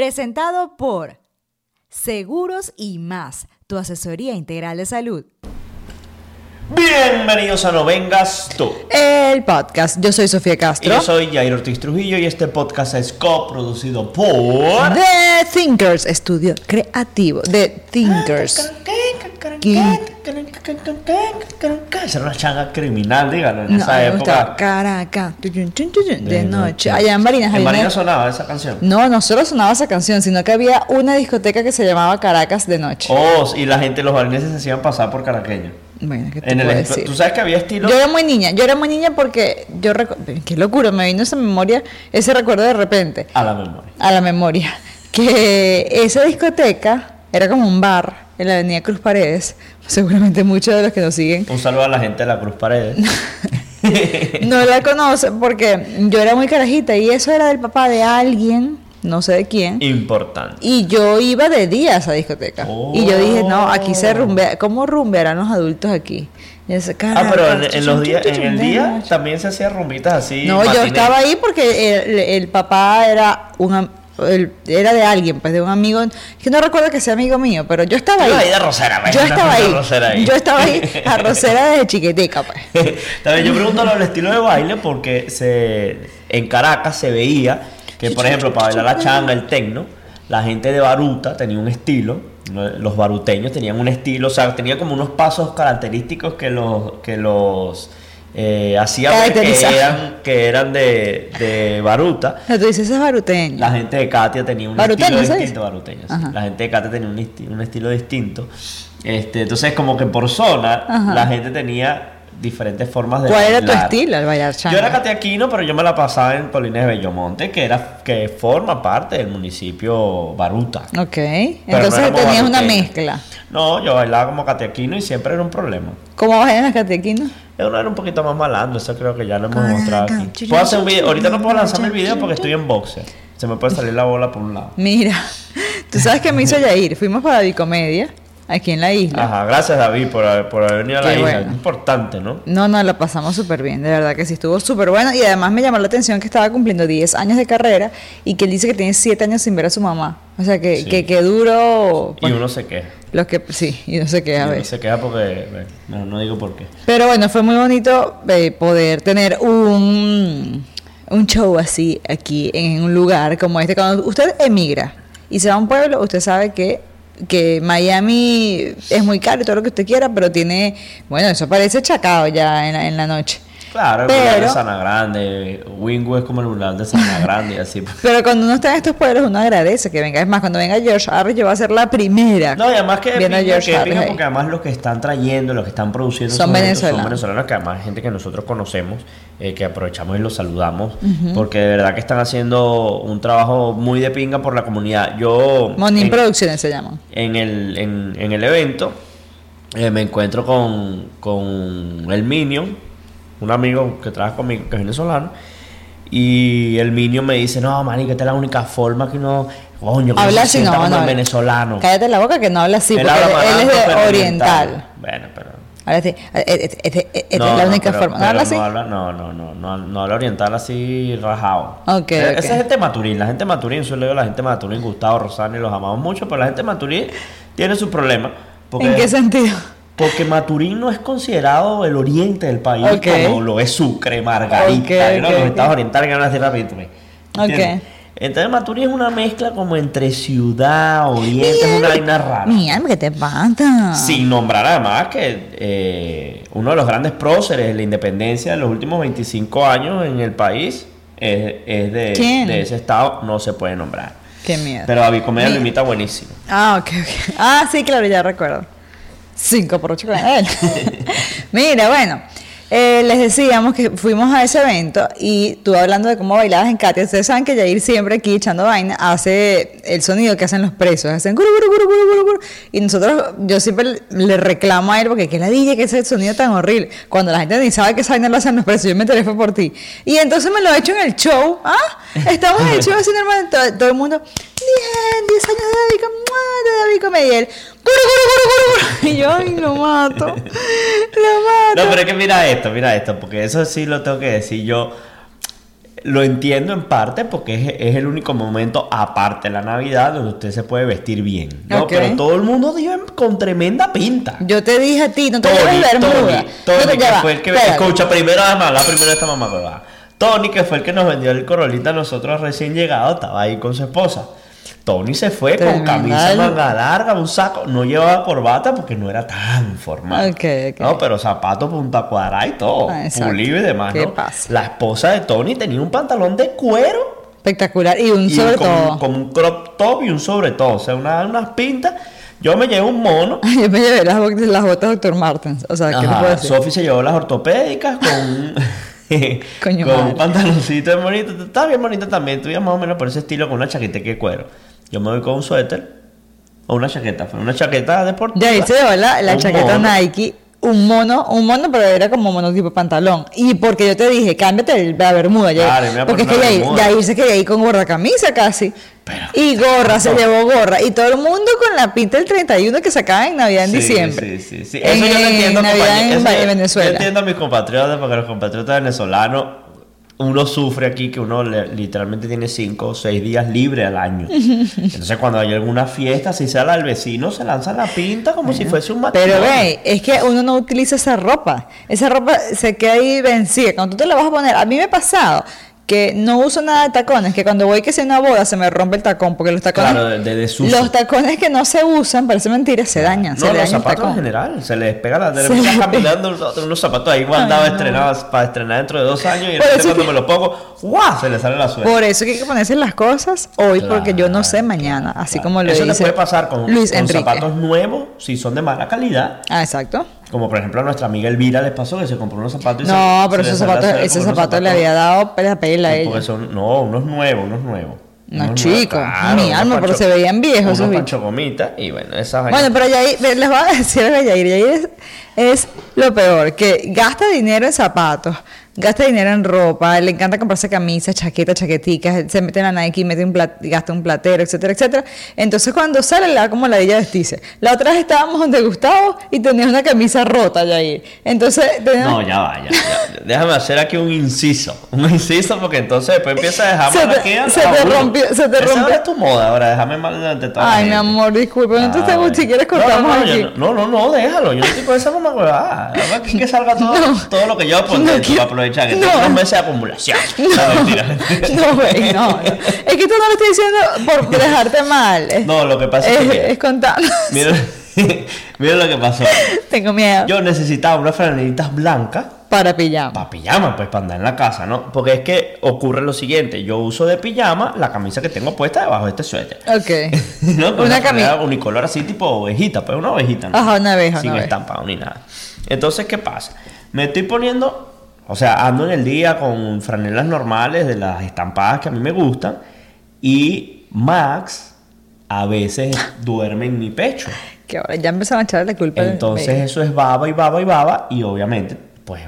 Presentado por Seguros y más, tu asesoría integral de salud. Bienvenidos a No Vengas Tú. El podcast. Yo soy Sofía Y Castro. yo soy Jair Ortiz Trujillo y este podcast es coproducido por... The Thinkers, estudio creativo. The Thinkers. Esa era una changa criminal, díganlo, en No, esa me época. Caracas, tuyun, tuyun, tuyun, de noche. Allá en Barinas En había una- Barinas sonaba esa canción. No, no solo sonaba esa canción, sino que había una discoteca que se llamaba Caracas de noche. Oh, y la gente, los barineses se hacían pasar por caraqueños. Bueno, ¿qué te En el decir? Tú sabes que había estilo... Yo era muy niña, yo era muy niña porque yo qué locura, me vino esa memoria, ese recuerdo de repente A la memoria. a la memoria que esa discoteca era como un bar en la avenida Cruz Paredes. Seguramente muchos de los que nos siguen Un saludo a la gente de la Cruz Paredes. no la conocen porque yo era muy carajita y eso era del papá de alguien, no sé de quién. Importante. Y yo iba de día a esa discoteca. Y yo dije, no, aquí se rumbea. ¿Cómo rumbearán los adultos aquí? Y ese, Ah, pero en, en los días, en el día también se hacían rumbitas así. No, yo estaba ahí porque el, el papá era un el- era de alguien, pues de un amigo, que no recuerdo que sea amigo mío, pero yo estaba ahí. ahí de rosera, pues, yo estaba ahí. rosera ahí. Yo estaba ahí, arrocera desde chiquitica, pues. También yo pregunto lo del estilo de baile porque se, en Caracas se veía que, por ejemplo, para bailar la changa, el tecno, la gente de Baruta tenía un estilo, ¿no? los baruteños tenían un estilo, o sea, tenía como unos pasos característicos que los, que los eh, hacían que eran, que eran de, de Baruta. O sea, tú dices, es baruteño. La gente de Katia tenía un estilo ¿sabes? distinto, baruteño, sí. La gente de Katia tenía un, un estilo distinto. Este, entonces, como que por zona, Ajá. la gente tenía diferentes formas de ¿Cuál era tu bailar. estilo al bailar changa? Yo era cateaquino, pero yo me la pasaba en Polines de Bellomonte, que era que forma parte del municipio Baruta. Ok, Pero entonces no tenías una mezcla. No, yo bailaba como cateaquino y siempre era un problema. ¿Cómo bailan las catequinos? Uno era un poquito más malandro, eso creo que ya lo hemos Caraca, mostrado aquí. Puedo hacer un video, ahorita no puedo lanzarme el video porque estoy en boxer. Se me puede salir la bola por un lado. Mira, tú sabes que me hizo Yair. Fuimos para Bicomedia, aquí en la isla. Ajá, gracias David por, haber- por haber venido a la Qué isla. bueno. Importante, ¿no? No, no, la pasamos súper bien, de verdad que sí, estuvo súper bueno. Y además me llamó la atención que estaba cumpliendo 10 años de carrera y que él dice que tiene 7 años sin ver a su mamá. O sea, que, Sí. que, que duro. Y pues, uno se queja. Los que, sí, y no sé qué, Y a uno ver. se queja porque, bueno, no, no digo por qué. Pero bueno, fue muy bonito eh, poder tener un, un show así aquí en un lugar como este. Cuando usted emigra y se va a un pueblo, usted sabe que, que Miami es muy caro y todo lo que usted quiera, pero tiene, bueno, eso parece chacao ya en la, en la noche. Claro, el mural de Pero- Sana Grande, Wingo es como el mural de Sana Grande y así. Pero cuando uno está en estos pueblos, uno agradece que venga. Es más, cuando venga George Harris, yo voy a ser la primera. No, y además que pinga, George que pinga porque además los que están trayendo, los que están produciendo Son venezolanos. son venezolanos, que además es gente que nosotros conocemos, eh, que aprovechamos y los saludamos, porque de verdad que están haciendo un trabajo muy de pinga por la comunidad. Yo Monin Producciones se llaman. en el, en, en el evento eh, me encuentro con, con el Minion, un amigo que trabaja conmigo, que es venezolano, y el Minion me dice, no, marico, esta es la única forma que uno, coño, que Habla así, no, como no. el venezolano. Cállate la boca que no habla así, Él porque habla él, él es de oriental. Bueno, pero Ahora sí, eh, eh, eh, eh, esta No, es la única forma. ¿No habla así? No no, no, no, no, habla oriental así rajado. Ok, E-. Esa es gente Maturín, la gente Maturín, yo le digo a la gente Maturín, Gustavo Rosani, los amamos mucho, pero la gente Maturín tiene sus problemas. ¿En qué sentido? Porque Maturín no es considerado el oriente del país Ok. como lo es Sucre, Margarita, Ok, ¿no? ok, los estados orientales que van a decir rápido. Entonces Maturín es una mezcla como entre ciudad, oriente, es una vaina rara. Mi alma, ¿qué te pasa? Sin nombrar además que eh, uno de los grandes próceres de la independencia de los últimos 25 años en el país es, es de, de ese estado, no se puede nombrar. Qué miedo. Pero David Comedia lo Mi- imita buenísimo. Ah, ok, ok. Ah, sí, claro, ya recuerdo. Cinco por ocho con él. Mira, bueno, eh, les decíamos que fuimos a ese evento y tú hablando de cómo bailabas en Katia, ustedes saben que Yair siempre aquí echando vaina hace el sonido que hacen los presos, hacen guru, guru, guru, guru, guru, y nosotros, yo siempre le- reclamo a él porque que la DJ que ese sonido tan horrible, cuando la gente ni sabe que esa vaina lo hacen los presos, yo me enteré por ti. Y entonces me lo he hecho en el show, ¿ah? Estamos en el show así normal, todo, todo el mundo, bien, 10 años de David, de David Comediel, y yo, ay, lo mato, lo mato. No, pero es que mira esto, mira esto, porque eso sí lo tengo que decir yo. Lo entiendo en parte porque es, es el único momento, aparte de la Navidad, donde usted se puede vestir bien. ¿no? Pero todo el mundo dio con tremenda pinta. Yo te dije a ti, no te Tony, lleves bermuda. Tony, No Tony, te- que fue el que espérate. escucha primero además, la primera esta mamá. Tony, que fue el que nos vendió el corolita a nosotros recién llegados, estaba ahí con su esposa. Tony se fue con camisa manga larga, un saco, no llevaba corbata porque no era tan formal. Ok, ok. No, pero zapatos punta cuadrada y todo, Ah, pulido y demás, ¿Qué ¿no? pasa? La esposa de Tony tenía un pantalón de cuero Espectacular. Y un y sobre con, todo. con un crop top y un sobre todo, o sea, una- unas pintas. Yo me llevé un mono Yo me llevé las, botas- las botas Dr. Martens. O sea, ¿qué Ajá, puedo decir? Sofi se llevó las ortopédicas con, Coño con un pantaloncito bien bonito. Está bien bonito también. Ya más o menos por ese estilo con una chaqueta de cuero. Yo me voy con un suéter o una chaqueta. Fue una chaqueta deportiva. Ya ahí se llevó la, chaqueta mono. Nike, un mono, un mono, pero era como mono tipo pantalón. Y porque yo te dije, cámbiate el- la bermuda, ya. Claro, me porque es que ya, ya irse que ahí con gorra camisa casi. Pero- y gorra, se llevó gorra. Y todo el mundo con la pinta del 31 que sacaba en Navidad en Sí, diciembre. Sí, sí, sí. En, Eso yo lo en entiendo, Navidad en, Eso en Venezuela. Yo entiendo a mis compatriotas, porque los compatriotas venezolanos, uno sufre aquí que uno le- literalmente tiene cinco o seis días libre al año. Entonces, cuando hay alguna fiesta, si sea la del vecino, se lanza la pinta como si fuese un matrimonio. Pero ve, es que uno no utiliza esa ropa. Esa ropa se queda ahí vencida. Cuando tú te la vas a poner, a mí me ha pasado que no uso nada de tacones, que cuando voy que sea una boda se me rompe el tacón, porque los tacones, Claro, de- de desuso. los tacones que no se usan, parece mentira, se dañan, se No, los zapatos en general, se les pega la Se les caminando unos, unos zapatos ahí guardados, no. estrenados para estrenar dentro de dos años y repente cuando que- me lo pongo, ¡guau! se le sale la suerte. Por eso que hay que ponerse las cosas hoy, porque yo no sé mañana, así claro. como lo Eso dice le puede pasar con, Luis con zapatos nuevos si son de mala calidad. Ah, exacto. Como por ejemplo a nuestra amiga Elvira les pasó que se compró unos zapatos y No, se- pero se esos zapatos, ese con unos zapato le zapatos- había dado pela pela a ella. son, no, unos nuevos, unos nuevos. No, Unos chico, nuevos, mi alma, pero se veían viejos Unos pancho gomita y bueno, esas Bueno, pero Yair, les voy a decir a Yair. Yair es, es lo peor, que gasta dinero en zapatos, gasta dinero en ropa, le encanta comprarse camisas, chaquetas, chaqueticas, se mete en la Nike, mete un plat- gasta un platero, etcétera, etcétera. Entonces cuando sale le da como la ella vestirse. La otra vez estábamos donde Gustavo y tenía una camisa rota, Yair. Entonces, tenía- No, ya va, ya, ya. Déjame hacer aquí un inciso. Un inciso porque entonces después empieza a dejar Se te- aquí a- se te rompió- se te rompió. tu moda, ahora déjame mal delante de Ay, mi amor, disculpa, no te tengo, si quieres No, cortamos no, no, aquí. no, no, no, déjalo. Yo no estoy con esa mamá huevada. Aquí que salga todo, todo lo que yo por Aprovechar. Que no. meses de acumulación. No. No, güey, no, no. Es que tú no lo estoy diciendo por dejarte mal. Es- No, lo que pasa es que, es, mira. es contando. Mira, mira lo que pasó. Tengo miedo. Yo necesitaba unas franelitas blancas Para pijama. para pijama, pues para andar en la casa, ¿no? Porque es que ocurre lo siguiente, yo uso de pijama la camisa que tengo puesta debajo de este suéter. Ok. ¿No? Con Una una camisa. unicolor así tipo ovejita, pues una ovejita, ¿no? Ajá, una abeja, Sin una abeja. estampado ni nada. Entonces, ¿qué pasa? Me estoy poniendo, o sea, ando en el día con franelas normales de las estampadas que a mí me gustan y Max a veces duerme en mi pecho. Que ahora ya empezaron a echarle la culpa. Entonces eso es baba y baba y baba y obviamente pues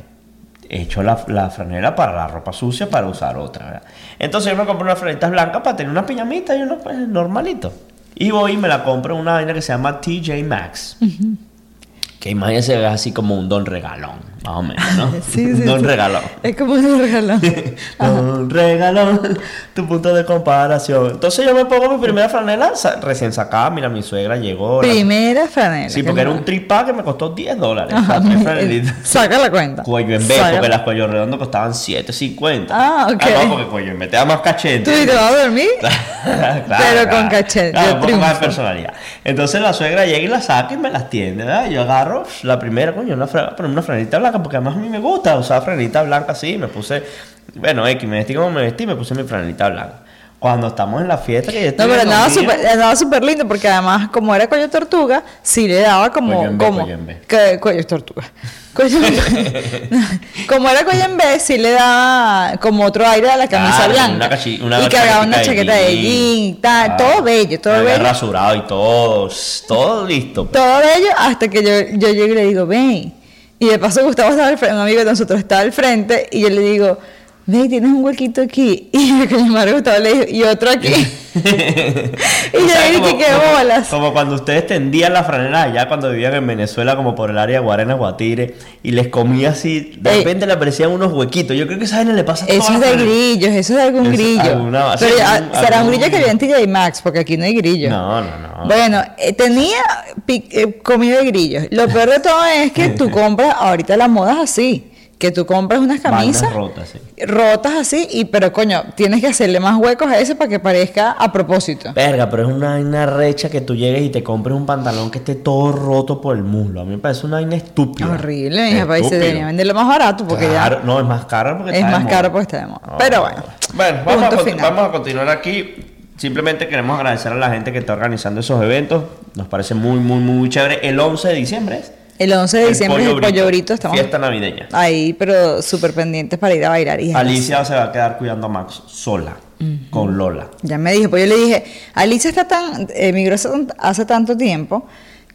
he hecho la, la franela para la ropa sucia para usar otra, ¿verdad? Entonces yo me compré unas franelitas blancas para tener una piñamita y uno pues normalito. Y voy y me la compro en una vaina que se llama TJ Maxx. Que imagínense es así como un don regalón, más o menos, ¿no? Sí, Un sí, don sí. regalón. Es como un regalón. Un regalón, tu punto de comparación. Entonces yo me pongo mi primera franela recién sacada. Mira, mi suegra llegó. la- Primera franela. Sí, que porque era no- un tripá que me costó 10 dólares. Ajá. Saca la cuenta. Cuello en B, Saca- porque las cuello redondo costaban 7.50. Ah, ok. no, porque cuello en B te da más cachete. ¿Tú y te vas a dormir? Claro, Pero con cachete, Claro, un poco más de personalidad. Entonces la suegra llega y la saca y me las tiende, ¿verdad? Yo agarro la primera, coño, una, fra- una franelita blanca, porque además a mí me gusta usar franelita blanca así. Me puse, bueno, X, me vestí como me vestí, me puse mi franelita blanca. Cuando estamos en la fiesta, que yo No, pero andaba súper andaba súper lindo porque además, como era cuello tortuga, sí le daba como. Cuello en B, como cuello en B. que- cuello tortuga. Cuello como era cuello en B, sí le daba como otro aire a la camisa Claro, blanca. una una y cargaba una chaqueta de jean tal. Claro. Todo bello, todo había bello. rasurado y todo, todo listo. Todo bello hasta que yo, yo llego y le digo, ven. Y de paso Gustavo estaba al frente, un amigo de nosotros estaba al frente y yo le digo, ven, tienes un huequito aquí. Y madre Gustavo le dijo, y otro aquí. y yo le dije, como- qué bolas. Como cuando ustedes tendían la franela allá cuando vivían en Venezuela, como por el área de Guarena, Guatire, y les comía así, de Ey. repente le aparecían unos huequitos. Yo creo que esa vaina le pasa a Eso es las de franelas. grillos, eso es de algún grillo. alguna- Pero algún- será un grillo que vive en TJ Maxx, porque aquí no hay grillo. No, no, no. Bueno, eh, tenía eh, comida de grillos. Lo peor de todo es que tú compras, ahorita la moda es así, que tú compras unas camisas rotas, sí. rotas así, y pero coño, tienes que hacerle más huecos a ese para que parezca a propósito. Verga, pero es una vaina recha que tú llegues y te compres un pantalón que esté todo roto por el muslo. A mí me parece una vaina estúpida. Horrible, mi país se Estúpido. debería venderlo más barato porque Claro, ya no, es más caro porque es está de más moda. caro porque está de moda. No, Pero no, bueno, no. Bueno, vamos a, punto conti- final. vamos a continuar aquí. Simplemente queremos agradecer a la gente que está organizando esos eventos. Nos parece muy, muy, muy chévere. El 11 de diciembre es. El 11 de diciembre es el pollo brito, estamos Fiesta navideña. ahí, pero súper pendientes para ir a bailar. Y Alicia se va a quedar cuidando a Max sola, con Lola. Ya me dijo, pues yo le dije, Alicia está tan, emigró hace, tan- hace tanto tiempo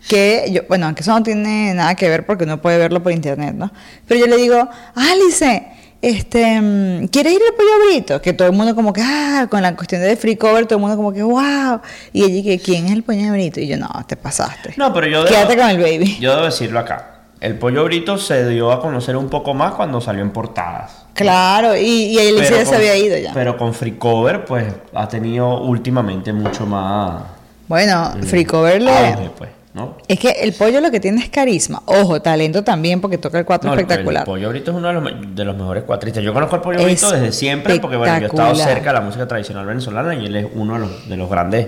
que yo, bueno, aunque eso no tiene nada que ver porque uno puede verlo por internet, ¿no? Pero yo le digo, Alice, este, mm, ¿quieres ir al pollo brito? Que todo el mundo como que, ah, con la cuestión de free cover, todo el mundo como que, wow. Y ella que, ¿quién es el pollo brito? Y yo, no, te pasaste. No, pero yo Quédate con el baby. Yo debo decirlo acá. El pollo brito se dio a conocer un poco más cuando salió en portadas. Claro, y, y ya se había ido ya. Pero con Free Cover, pues ha tenido últimamente mucho más. bueno, eh, free cover le... auge, pues, ¿no? Es que el pollo lo que tiene es carisma. Ojo, talento también porque toca el cuatro No, espectacular. El pollo brito es uno de los, de los mejores cuatristas. Yo conozco al pollo brito desde siempre porque bueno, yo he estado cerca de la música tradicional venezolana y él es uno de los, de los grandes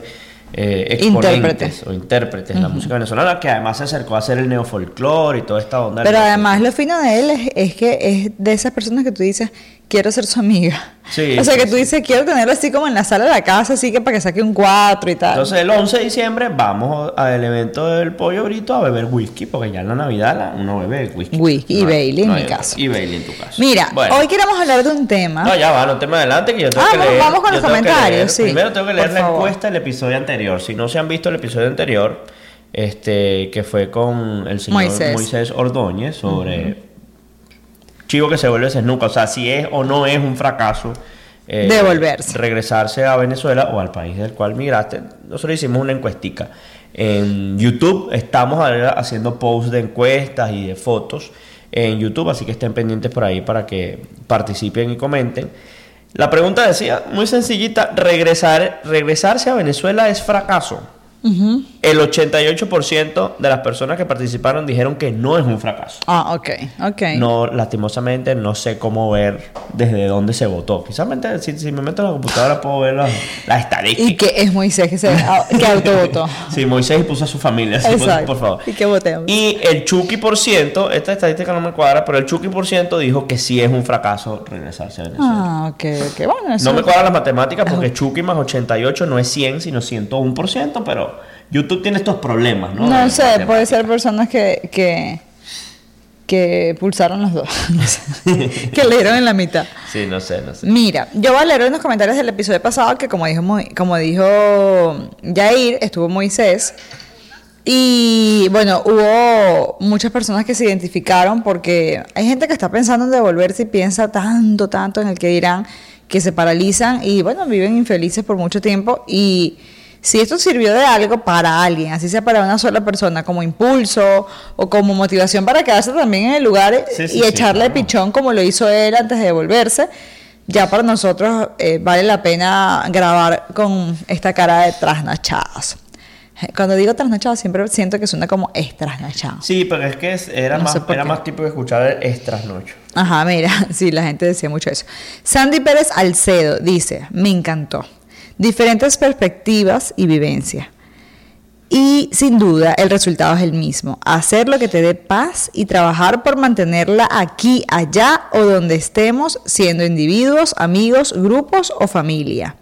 eh, exponentes Intérpretes. o intérpretes de la música venezolana que además se acercó a hacer el neofolclore y toda esta onda. Pero además lo fino de él es, es que es de esas personas que tú dices, quiero ser su amiga. Sí, o sea, que tú dices, quiero tenerlo así como en la sala de la casa, así que para que saque un 4 y tal. Entonces el 11 de diciembre vamos al evento del pollo brito a beber whisky porque ya en la Navidad la- uno bebe whisky. Whisky y hay- Bailey en mi hay caso. Y Bailey en tu caso. Mira, Bueno. hoy queremos hablar de un tema. No, ya va, no tema adelante que yo tengo Ah, que vamos- leer. vamos con yo los comentarios, sí, Primero tengo que leer por la favor. encuesta del episodio anterior. Si no se han visto el episodio anterior, este, que fue con el señor Moisés. Moisés, Ordóñez sobre chivo que se vuelve snuca, o sea, si es o no es un fracaso. eh, Devolverse. Regresarse a Venezuela o al país del cual migraste. Nosotros hicimos una encuestica. En YouTube estamos haciendo posts de encuestas y de fotos en YouTube, así que estén pendientes por ahí para que participen y comenten. La pregunta decía, muy sencillita, regresar, regresarse a Venezuela es fracaso. El 88% de las personas que participaron dijeron que no es un fracaso. Ah, ok, ok. No, lastimosamente no sé cómo ver desde dónde se votó. Quizás si, si me meto en la computadora puedo ver las las estadísticas. Y que es Moisés que, se, ah, que autovotó. Sí, Moisés puso a su familia, Exacto. por favor. Y que votemos. Y el Chucky por ciento, esta estadística no me cuadra, pero el Chucky por ciento dijo que sí es un fracaso regresarse a Venezuela. Ah, ok, ok. Bueno, eso No me cuadran las matemáticas porque Chucky más 88 no es 100, sino 101%, pero YouTube tiene estos problemas, ¿no? No sé, puede ser personas que, que, que pulsaron los dos. No sé. que leyeron en la mitad. Sí, no sé, no sé. Mira, yo voy a leer unos comentarios del episodio pasado que como dijo, Mo- como dijo Jair, estuvo Moisés. Y bueno, hubo muchas personas que se identificaron porque hay gente que está pensando en devolverse y piensa tanto, tanto en el que dirán, que se paralizan y bueno, viven infelices por mucho tiempo y Si esto sirvió de algo para alguien, así sea para una sola persona, como impulso o como motivación para quedarse también en el lugar Sí, sí, y sí, echarle claro. pichón como lo hizo él antes de devolverse, ya para nosotros eh, vale la pena grabar con esta cara de trasnachadas. Cuando digo trasnachadas siempre siento que suena como es trasnachado. Sí, pero es que era, No más, era más típico escuchar el estrasnocho. Ajá, mira, sí, la gente decía mucho eso. Sandy Pérez Alcedo dice, me encantó. Diferentes perspectivas y vivencia. Y sin duda el resultado es el mismo. Hacer lo que te dé paz y trabajar por mantenerla aquí, allá o donde estemos, siendo individuos, amigos, grupos o familia.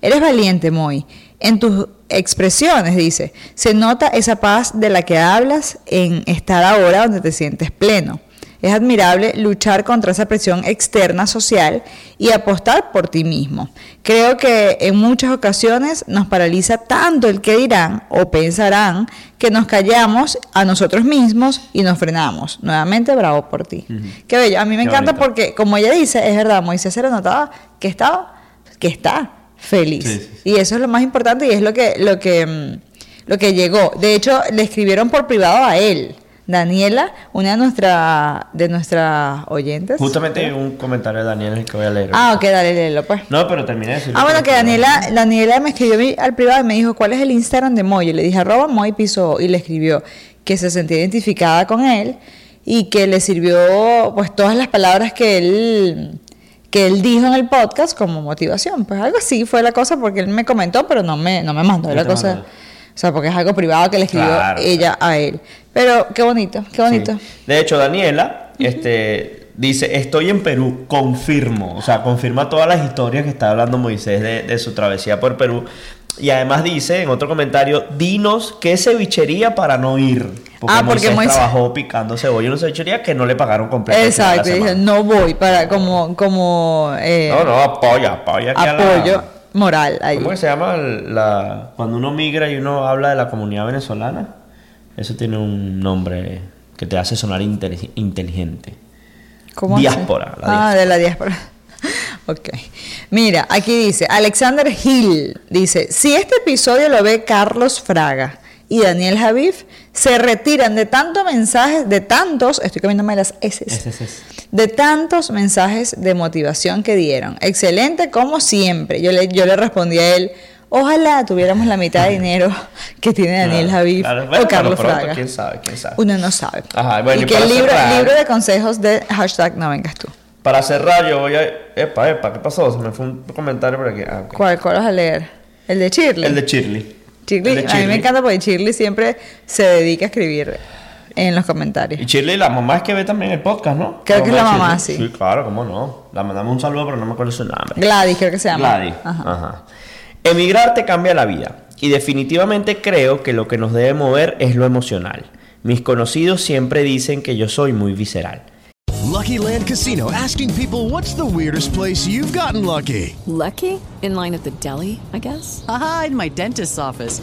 Eres valiente, Moy. En tus expresiones, dice, se nota esa paz de la que hablas en estar ahora donde te sientes pleno. Es admirable luchar contra esa presión externa social y apostar por ti mismo. Creo que en muchas ocasiones nos paraliza tanto el que dirán o pensarán que nos callamos a nosotros mismos y nos frenamos. Nuevamente, bravo por ti. Qué bello. A mí me Qué encanta bonito. porque, como ella dice, es verdad, Moisés se notaba que estaba, que está feliz. Sí, sí, sí. Y eso es lo más importante y es lo que, lo que, mm, lo que llegó. De hecho, le escribieron por privado a él. Daniela, una de nuestra, de nuestras oyentes. Justamente hay un comentario de Daniel el que voy a leer. Ah, ok, dale, léelo pues. No, pero terminé de decir. Ah, bueno, que Daniela, Daniela me escribió al privado y me dijo, ¿cuál es el Instagram de Moy? Y le dije, arroba Moy Piso, y le escribió que se sentía identificada con él y que le sirvió pues todas las palabras que él que él dijo en el podcast como motivación. Pues algo así fue la cosa porque él me comentó, pero no me, no me mandó la cosa. O sea, porque es algo privado que le escribió Claro, ella a él. Pero qué bonito, qué bonito. Sí. De hecho, Daniela este, dice, estoy en Perú, confirmo. O sea, confirma todas las historias que está hablando Moisés de, de su travesía por Perú. Y además dice en otro comentario, dinos qué cevichería para no ir. Porque Ah, porque Moisés Moisés- trabajó picando cebolla en una cevichería que no le pagaron completo. Exacto, dije, no voy para como, como eh, No, no, apoya, apoya. la- apoyo moral ahí. ¿Cómo que se llama la, cuando uno migra y uno habla de la comunidad venezolana? Eso tiene un nombre que te hace sonar inteli- inteligente. ¿Cómo? Diáspora, la ah, de la diáspora. ok. Mira, aquí dice, Alexander Hill dice, si este episodio lo ve Carlos Fraga y Daniel Javif, se retiran de tantos mensajes, de tantos, estoy comiéndome las S, de tantos mensajes de motivación que dieron. Excelente como siempre. Yo le, yo le respondí a él, ojalá tuviéramos la mitad de dinero que tiene Daniel Claro, Javif claro. Bueno, o Carlos pronto, Fraga. ¿Quién sabe? ¿Quién sabe? Uno no sabe. Ajá, bueno, y y que el libro, cerrar- libro de consejos de hashtag no vengas tú. Para cerrar, yo voy a. Epa, epa, ¿qué pasó? Se me fue un comentario por aquí. Ah. ¿Cuál, cuál vas a leer? El de Shirley. El de Shirley. Shirley, El de A mí me encanta porque Shirley siempre se dedica a escribir en los comentarios. Y Shirley, la mamá es que ve también el podcast, ¿no? Creo que es la mamá, sí. Sí, claro, cómo no. La mandamos un saludo, pero no me acuerdo su nombre. Gladys, creo que se llama. Gladys. Ajá. Ajá. Emigrar te cambia la vida. Y definitivamente creo que lo que nos debe mover es lo emocional. Mis conocidos siempre dicen que yo soy muy visceral. Lucky Land Casino asking people what's the weirdest place you've gotten lucky? Lucky? In line at the deli, I guess? Haha, in my dentist's office.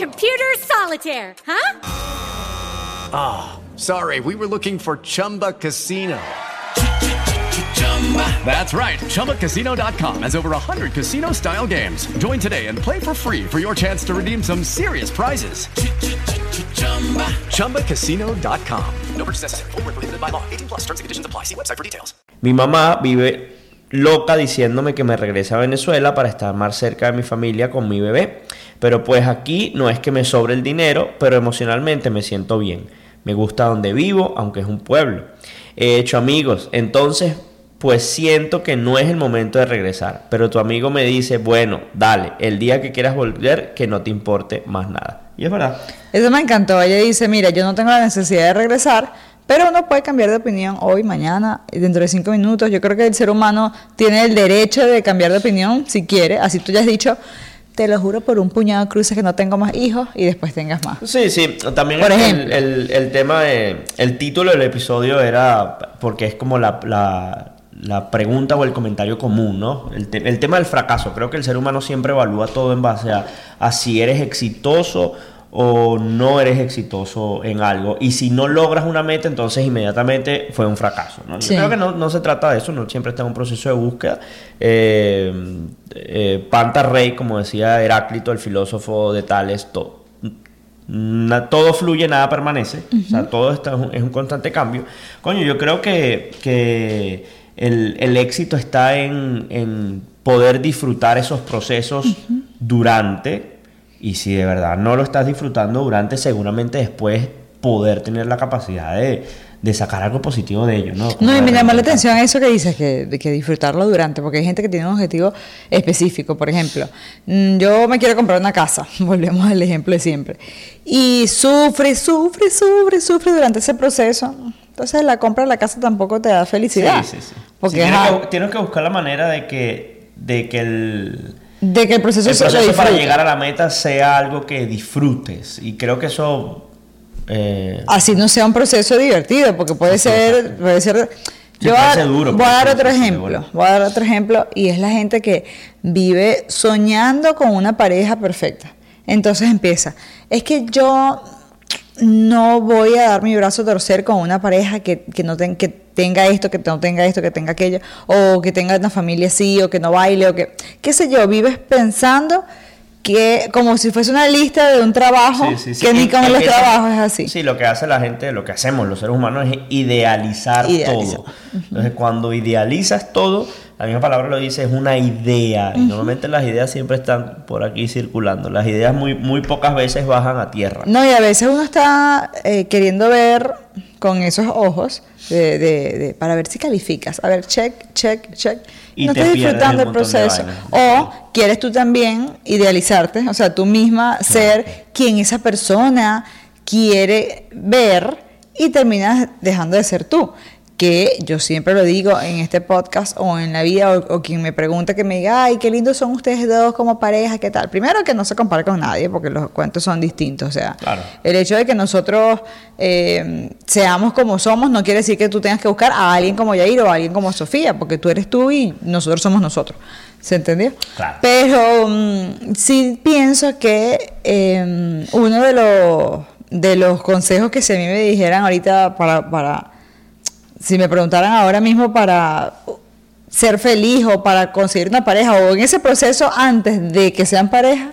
Computer solitaire, huh? Ah, sorry, we were looking for Chumba Casino. That's right. ChumbaCasino.com has over 100 casino style games. Join today and play for free for your chance to redeem some serious prizes. ChumbaCasino.com. No purchase necessary. Void prohibited by law. 18 plus terms and conditions apply. See website for details. Mi mamá vive loca diciéndome que me regrese a Venezuela para estar más cerca de mi familia con mi bebé. Pero pues aquí no es que me sobre el dinero, pero emocionalmente me siento bien. Me gusta donde vivo, aunque es un pueblo. He hecho amigos, entonces pues siento que no es el momento de regresar. Pero tu amigo me dice, bueno, dale, el día que quieras volver, que no te importe más nada. Y es verdad. Eso me encantó. Ella dice, mira, yo no tengo la necesidad de regresar, pero uno puede cambiar de opinión hoy, mañana, dentro de cinco minutos. Yo creo que el ser humano tiene el derecho de cambiar de opinión si quiere. Así tú ya has dicho, te lo juro por un puñado de cruces que no tengo más hijos y después tengas más. Sí, sí, también Por el, ejemplo. el- el tema de, el título del episodio era, porque es como la, la- la pregunta o el comentario común, ¿no? El, te- el tema del fracaso, creo que el ser humano siempre evalúa todo en base a, a si eres exitoso o no eres exitoso en algo. Y si no logras una meta, entonces inmediatamente fue un fracaso. ¿no? Yo creo que no, no se trata de eso, no siempre está en un proceso de búsqueda. Eh, eh, Panta Rey, como decía Heráclito, el filósofo de Tales, to- na- todo fluye, nada permanece. O sea, todo está, es un- constante cambio. Coño, yo creo que, que el, el éxito está en, en poder disfrutar esos procesos durante. Y si de verdad no lo estás disfrutando durante, seguramente después poder tener la capacidad de, de sacar algo positivo de ello, ¿no? No, y me llamó la atención eso que dices, que, que disfrutarlo durante, porque hay gente que tiene un objetivo específico. Por ejemplo, mm, yo me quiero comprar una casa, volvemos al ejemplo de siempre, y sufre, sufre, sufre, sufre durante ese proceso. Entonces la compra de la casa tampoco te da felicidad. Sí, sí, sí. Porque Sí, tienes, ajá, que, tienes que buscar la manera de que, de que el, de que el proceso, el se proceso para disfrute. llegar a la meta sea algo que disfrutes. Y creo que eso... eh, Así no sea un proceso divertido, porque puede ser, puede ser. Sí, Yo a, duro, voy a dar otro ejemplo. Voy a dar otro ejemplo y es la gente que vive soñando con una pareja perfecta. Entonces empieza. Es que yo no voy a dar mi brazo a torcer con una pareja que, que no ten- que tenga esto, que no tenga esto, que tenga aquello, o que tenga una familia así, o que no baile, o que, qué sé yo, vives pensando que como si fuese una lista de un trabajo, Sí, sí, sí. que ni con los trabajos es así. Sí, lo que hace la gente, lo que hacemos los seres humanos es idealizar, Idealizar. todo. Entonces, cuando idealizas todo, la misma palabra lo dice, es una idea. Y normalmente las ideas siempre están por aquí circulando. Las ideas muy, muy pocas veces bajan a tierra. No, y a veces uno está eh, queriendo ver con esos ojos de, de- de- para ver si calificas. A ver, check, check, check. Y no te estás disfrutando un el montón de proceso. O quieres tú también idealizarte, o sea, tú misma ser quien esa persona quiere ver y terminas dejando de ser tú. Que yo siempre lo digo en este podcast o en la vida, o, o quien me pregunta que me diga, ay, qué lindos son ustedes dos como pareja, ¿qué tal? Primero que no se compara con nadie, porque los cuentos son distintos. O sea, Claro. el hecho de que nosotros eh, seamos como somos no quiere decir que tú tengas que buscar a alguien como Yair o a alguien como Sofía, porque tú eres tú y nosotros somos nosotros. ¿Se entendió? Claro. Pero mm, sí pienso que eh, uno de los, de los consejos que si a mí me dijeran ahorita para, para, si me preguntaran ahora mismo para ser feliz o para conseguir una pareja o en ese proceso antes de que sean pareja,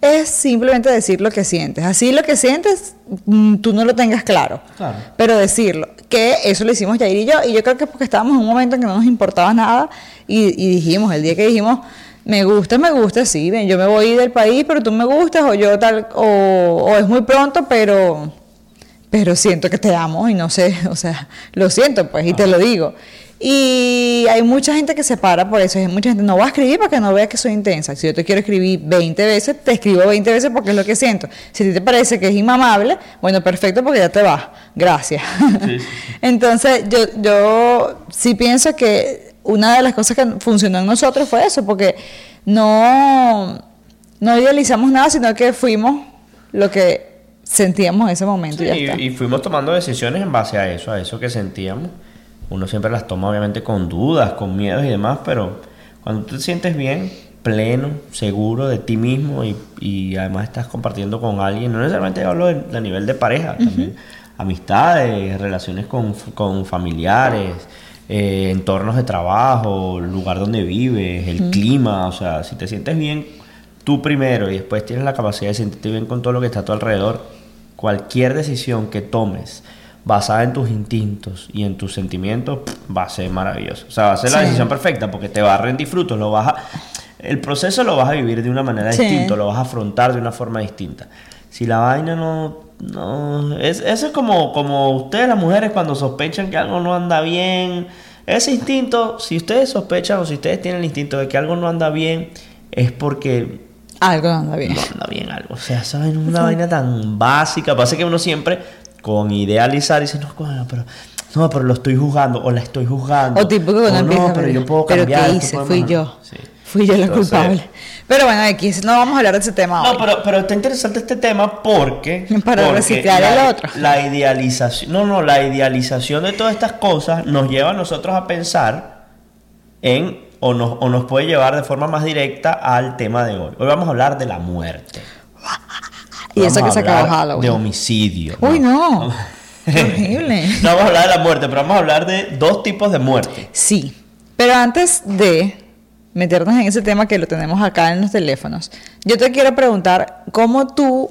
es simplemente decir lo que sientes. Así lo que sientes, mm, tú no lo tengas claro, Claro. pero decirlo. Que eso lo hicimos Jair y yo, y yo creo que es porque estábamos en un momento en que no nos importaba nada y, y dijimos, el día que dijimos, me gusta, me gusta, sí, ven, yo me voy del país, pero tú me gustas, o yo tal, o, o es muy pronto, pero pero siento que te amo y no sé, o sea, lo siento pues y te lo digo. Y hay mucha gente que se para por eso, hay mucha gente, no voy a escribir para que no veas que soy intensa. Si yo te quiero escribir 20 veces, te escribo 20 veces porque es lo que siento. Si a ti te parece que es inmamable, bueno, perfecto porque ya te vas. Gracias. Entonces, yo, yo sí pienso que una de las cosas que funcionó en nosotros fue eso, porque no, no idealizamos nada, sino que fuimos lo que sentíamos en ese momento. y ya Sí, está. y, fuimos tomando decisiones en base a eso, a eso que sentíamos. Uno siempre las toma obviamente con dudas, con miedos y demás, pero cuando tú te sientes bien, pleno, seguro de ti mismo y, y además estás compartiendo con alguien, no necesariamente hablo de, de nivel de pareja, también amistades, relaciones con, con familiares, eh, entornos de trabajo, lugar donde vives, el clima, o sea, si te sientes bien tú primero y después tienes la capacidad de sentirte bien con todo lo que está a tu alrededor, cualquier decisión que tomes basada en tus instintos y en tus sentimientos pff, va a ser maravilloso. O sea, va a ser la decisión perfecta porque te va a rendir frutos, lo vas a, el proceso lo vas a vivir de una manera Sí. distinta, lo vas a afrontar de una forma distinta. Si la vaina no, no es, eso es como, como ustedes las mujeres cuando sospechan que algo no anda bien, ese instinto, si ustedes sospechan o si ustedes tienen el instinto de que algo no anda bien, es porque Algo no anda bien. no anda bien algo. O sea, ¿saben? Una vaina tan básica. Pasa que uno siempre, con idealizar, dice, no, bueno, pero, no, pero lo estoy juzgando, o la estoy juzgando. O tipo que uno o empieza no, pero yo puedo ¿pero cambiar. qué esto hice? Fui mejorar". yo. Sí. Fui yo la Entonces- culpable. Pero bueno, X, no vamos a hablar de ese tema No, hoy. pero, pero está interesante este tema porque. Para porque reciclar la, el otro. La idealización. No, no, la idealización de todas estas cosas nos lleva a nosotros a pensar en. O nos, o nos puede llevar de forma más directa al tema de hoy. Hoy vamos a hablar de la muerte. Y eso que se acabó Halloween. De homicidio. Uy, no. Qué horrible. No vamos a hablar de la muerte, pero vamos a hablar de dos tipos de muerte. Sí, pero antes de meternos en ese tema que lo tenemos acá en los teléfonos, yo te quiero preguntar cómo tú,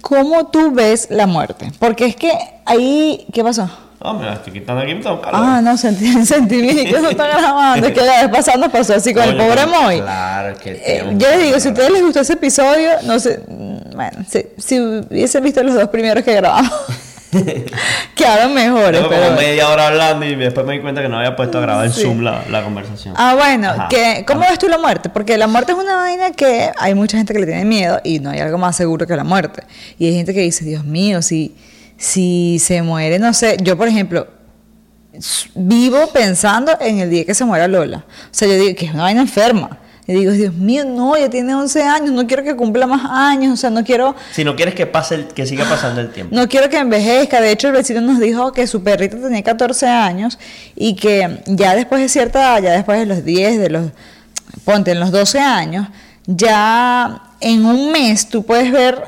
cómo tú ves la muerte, porque es que ahí, ¿qué pasó? No, me la estoy quitando aquí, me tengo calor. Ah, no, sentí, sentí que eso está grabando, es que la vez pasada nos pasó así con el pobre Moy. Claro, que Eh, yo les digo, si a ustedes les gustó ese episodio, no sé, mm, bueno, si, si hubiesen visto los dos primeros que grabamos, quedaron mejores, Tengo pero... como media hora hablando y después me di cuenta que no había puesto a grabar en Sí. Zoom la, la conversación. Ah, bueno, Ajá. que, ¿cómo ves tú la muerte? Porque la muerte es una vaina que hay mucha gente que le tiene miedo y no hay algo más seguro que la muerte. Y hay gente que dice, Dios mío, si, si se muere, no sé, yo por ejemplo, vivo pensando en el día que se muera Lola. O sea, yo digo que es una vaina enferma. Y digo, Dios mío, no, ya tiene 11 años, no quiero que cumpla más años, o sea, no quiero... Si no quieres que pase el- que siga pasando el tiempo. No quiero que envejezca. De hecho, el vecino nos dijo que su perrita tenía 14 años y que ya después de cierta edad, ya después de los 10, de los, ponte, en los 12 años, ya en un mes tú puedes ver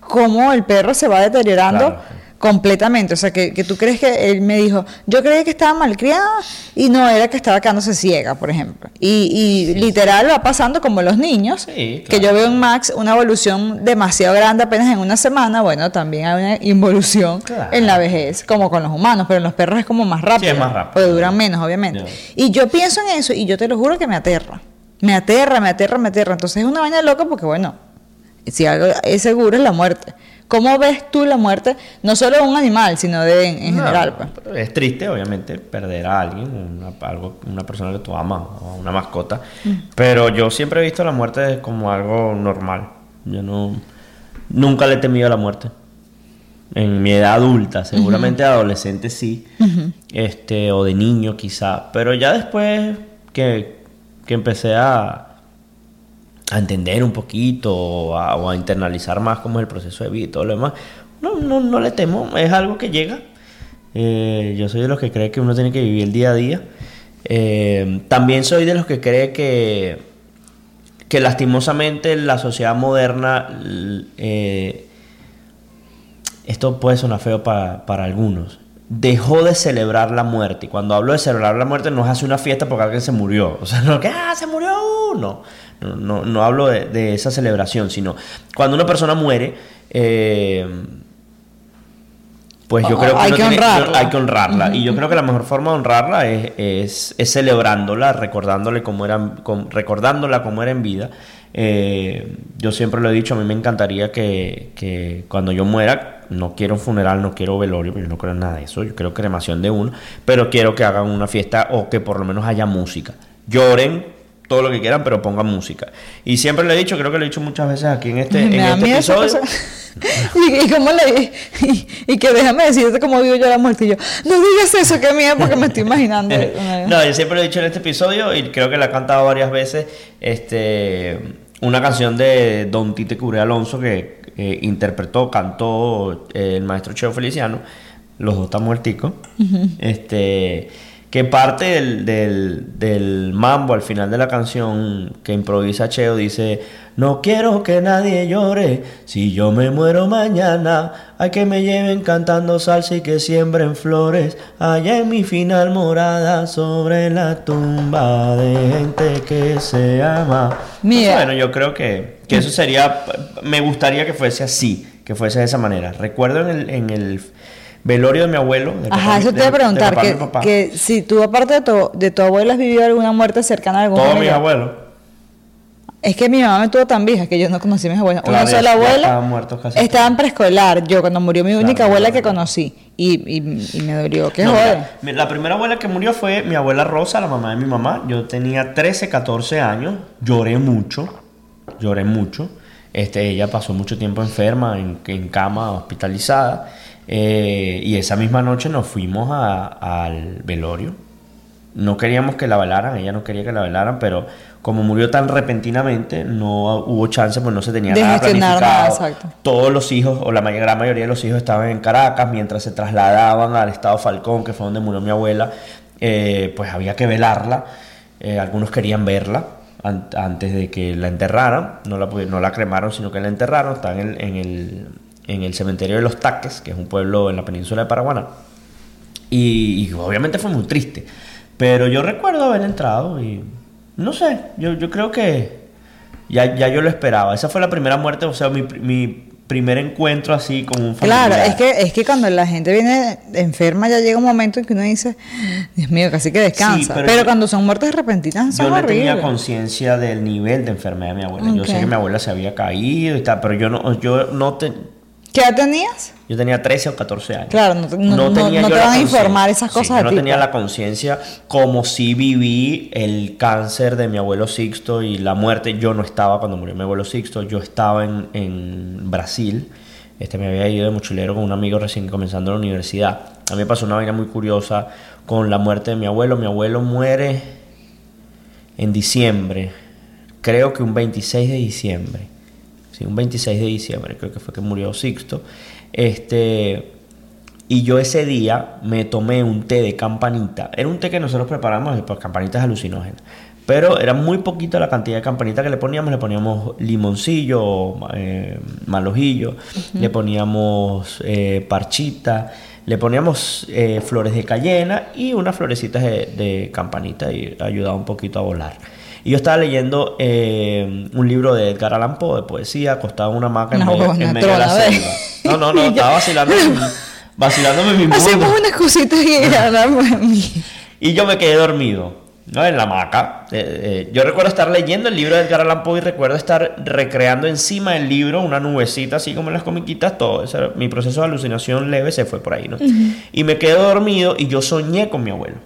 cómo el perro se va deteriorando Claro. Completamente. O sea, que, que tú crees que él me dijo, yo creía que estaba malcriada y no, era que estaba quedándose ciega, por ejemplo. Y, y literal va pasando como los niños, Sí, que yo veo en Max una evolución demasiado grande apenas en una semana. Bueno, también hay una involución Claro. en la vejez, como con los humanos, pero en los perros es como más rápido. es más rápido. Porque duran menos, obviamente. Y yo pienso en eso y yo te lo juro que me aterra. Me aterra, me aterra, me aterra. Entonces es una vaina loca porque, bueno, si algo es seguro es la muerte. ¿Cómo ves tú la muerte, no solo de un animal, sino de en, en No, general? Pues? Es triste, obviamente, perder a alguien, una, algo, una persona que tú amas, o una mascota. Mm. Pero yo siempre he visto la muerte como algo normal. Yo no. Nunca le he temido a la muerte. En mi edad adulta, seguramente de adolescente sí. este, o de niño quizá. Pero ya después que, que empecé a, a entender un poquito o a, internalizar más cómo es el proceso de vida y todo lo demás, no, no, no le temo, es algo que llega. Eh, yo soy de los que cree que uno tiene que vivir el día a día. Eh, también soy de los que cree que, que lastimosamente la sociedad moderna, eh, esto puede sonar feo para, para algunos, dejó de celebrar la muerte. Y cuando hablo de celebrar la muerte no es hacer una fiesta porque alguien se murió. O sea, no que, ah, se murió uno. No, no, no hablo de, de esa celebración, sino cuando una persona muere, eh, pues yo Oh, creo que, hay que tiene- honrarla. hay que honrarla. Y yo creo que la mejor forma de honrarla es, es, es celebrándola, recordándole cómo era, recordándola como era en vida. Eh, yo siempre lo he dicho, a mí me encantaría que, que cuando yo muera, no quiero un funeral, no quiero velorio, yo no creo en nada de eso, yo quiero cremación de uno, pero quiero que hagan una fiesta o que por lo menos haya música. Lloren todo lo que quieran, pero pongan música. Y siempre lo he dicho, creo que lo he dicho muchas veces aquí en este, en este episodio. y, y cómo le y, y que déjame decirte cómo vivo yo la muerte y yo no digas eso que miedo porque me estoy imaginando no, yo siempre lo he dicho en este episodio y creo que la he cantado varias veces. Este, una canción de Don Tite Curé Alonso que eh, interpretó, cantó eh, el maestro Cheo Feliciano. Los dos están muerticos. Este, que parte del, del, del mambo al final de la canción que improvisa Cheo dice: No quiero que nadie llore. Si yo me muero mañana, hay que me lleven cantando salsa y que siembren flores. Allá en mi final morada, sobre la tumba de gente que se ama. Mira. Bueno, yo creo que, que eso sería. Me gustaría que fuese así, que fuese de esa manera. Recuerdo en el, en el velorio de mi abuelo. papá Ajá, de eso te iba a de- de preguntar, de que, que si tú aparte de tu, de tu abuela has vivido alguna muerte cercana a algún Todos mis abuelos. Es que mi mamá me tuvo tan vieja que yo no conocí a mis abuelos. Claro, Una sola abuela estaban muertos casi estaba en preescolar. Yo cuando murió mi única Claro, abuela claro. que conocí. Y, y, y me dolió. ¿Qué No, joder? mira, mi- la primera abuela que murió fue mi abuela Rosa, la mamá de mi mamá. Yo tenía 13, 14 años. Lloré mucho. Lloré mucho. Este, ella pasó mucho tiempo enferma, en, en cama, hospitalizada. Eh, y esa misma noche nos fuimos a- al velorio. no queríamos que la velaran, ella no quería que la velaran, pero como murió tan repentinamente, no hubo chance, pues no se tenía De nada planificado. nada, exacto. Todos los hijos, o la gran mayoría de los hijos estaban en Caracas, mientras se trasladaban al estado Falcón, que fue donde murió mi abuela, eh, pues había que velarla. Eh, algunos querían verla an- antes de que la enterraran, no la, no la cremaron, sino que la enterraron, está en el, en el, en el cementerio de Los Taques, que es un pueblo en la península de Paraguaná. Y, y obviamente fue muy triste. Pero yo recuerdo haber entrado y no sé, yo, yo creo que ya, ya yo lo esperaba. Esa fue la primera muerte, o sea, mi, mi primer encuentro así con un familiar. Claro, es que, es que cuando la gente viene enferma ya llega un momento en que uno dice, Dios mío, casi que descansa. Sí, pero pero yo- cuando son muertes repentinas son Yo no tenía conciencia del nivel de enfermedad de mi abuela. Yo sé que mi abuela se había caído y tal, pero yo no, yo no te, ¿Qué edad tenías? yo tenía 13 o 14 años. Claro, no no- no- tenía no te van a informar esas cosas Sí, de yo no tenía pues. la conciencia como si viví el cáncer de mi abuelo Sixto y la muerte. Yo no estaba cuando murió mi abuelo Sixto, yo estaba en, en Brasil. Este me había ido de mochilero con un amigo recién comenzando la universidad. A mí me pasó una vaina muy curiosa con la muerte de mi abuelo. Mi abuelo muere en diciembre, creo que un 26 de diciembre. Sí, un 26 de diciembre, creo que fue que murió Sixto. Este, y yo ese día me tomé un té de campanita. Era un té que nosotros preparamos, pues campanitas alucinógenas. Pero era muy poquito la cantidad de campanita que le poníamos. Le poníamos limoncillo, eh, malojillo, le poníamos eh, parchita, le poníamos eh, flores de cayena y unas florecitas de, de campanita y ayudaba un poquito a volar. Y yo estaba leyendo eh, un libro de Edgar Allan Poe de poesía, acostado en una hamaca en No, medio, una en medio de la selva. No, no, no, estaba vacilando, vacilándome mi mundo. Hacemos unas cositas y. Y yo me quedé dormido, ¿no? En la hamaca. Eh, eh, yo recuerdo estar leyendo el libro de Edgar Allan Poe y recuerdo estar recreando encima del libro una nubecita, así como en las comiquitas, todo. Mi proceso de alucinación leve se fue por ahí, ¿no? Y me quedé dormido y yo soñé con mi abuelo.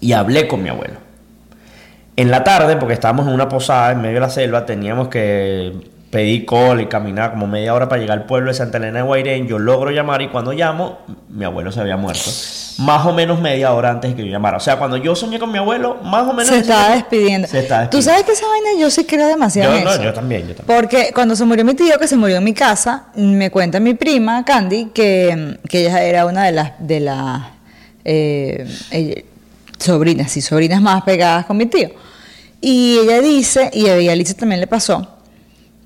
Y hablé con mi abuelo. En la tarde, porque estábamos en una posada en medio de la selva, teníamos que pedir cola y caminar como media hora para llegar al pueblo de Santa Elena de Guairén. Yo logro llamar y cuando llamo, mi abuelo se había muerto. Más o menos media hora antes de que yo llamara. O sea, cuando yo soñé con mi abuelo, más o menos... Se estaba despidiendo. Se estaba Tú despidiendo. sabes que esa vaina yo sí creo demasiado Yo, en no, eso. yo también, yo también. Porque cuando se murió mi tío, que se murió en mi casa, me cuenta mi prima, Candy, que, que ella era una de las de las eh, ella- sobrinas, sí, sobrinas más pegadas con mi tío. Y ella dice, y a Alicia también le pasó,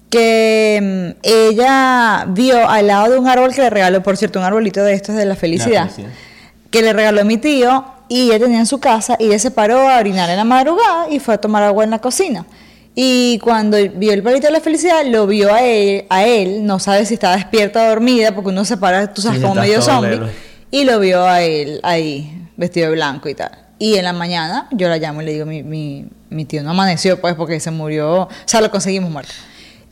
que mm, ella vio al lado de un árbol que le regaló, por cierto, un arbolito de estos de la felicidad, felicidad. que le regaló mi tío y ella tenía en su casa y ella se paró a orinar en la madrugada y fue a tomar agua en la cocina. Y cuando vio el palito de la felicidad, lo vio a él, a él, no sabe si estaba despierta o dormida, porque uno se para, tú sabes, Sí, como medio zombie, y lo vio a él ahí, vestido de blanco y tal. Y en la mañana yo la llamo y le digo, mi, mi, mi tío no amaneció, pues, porque se murió, o sea, lo conseguimos muerto.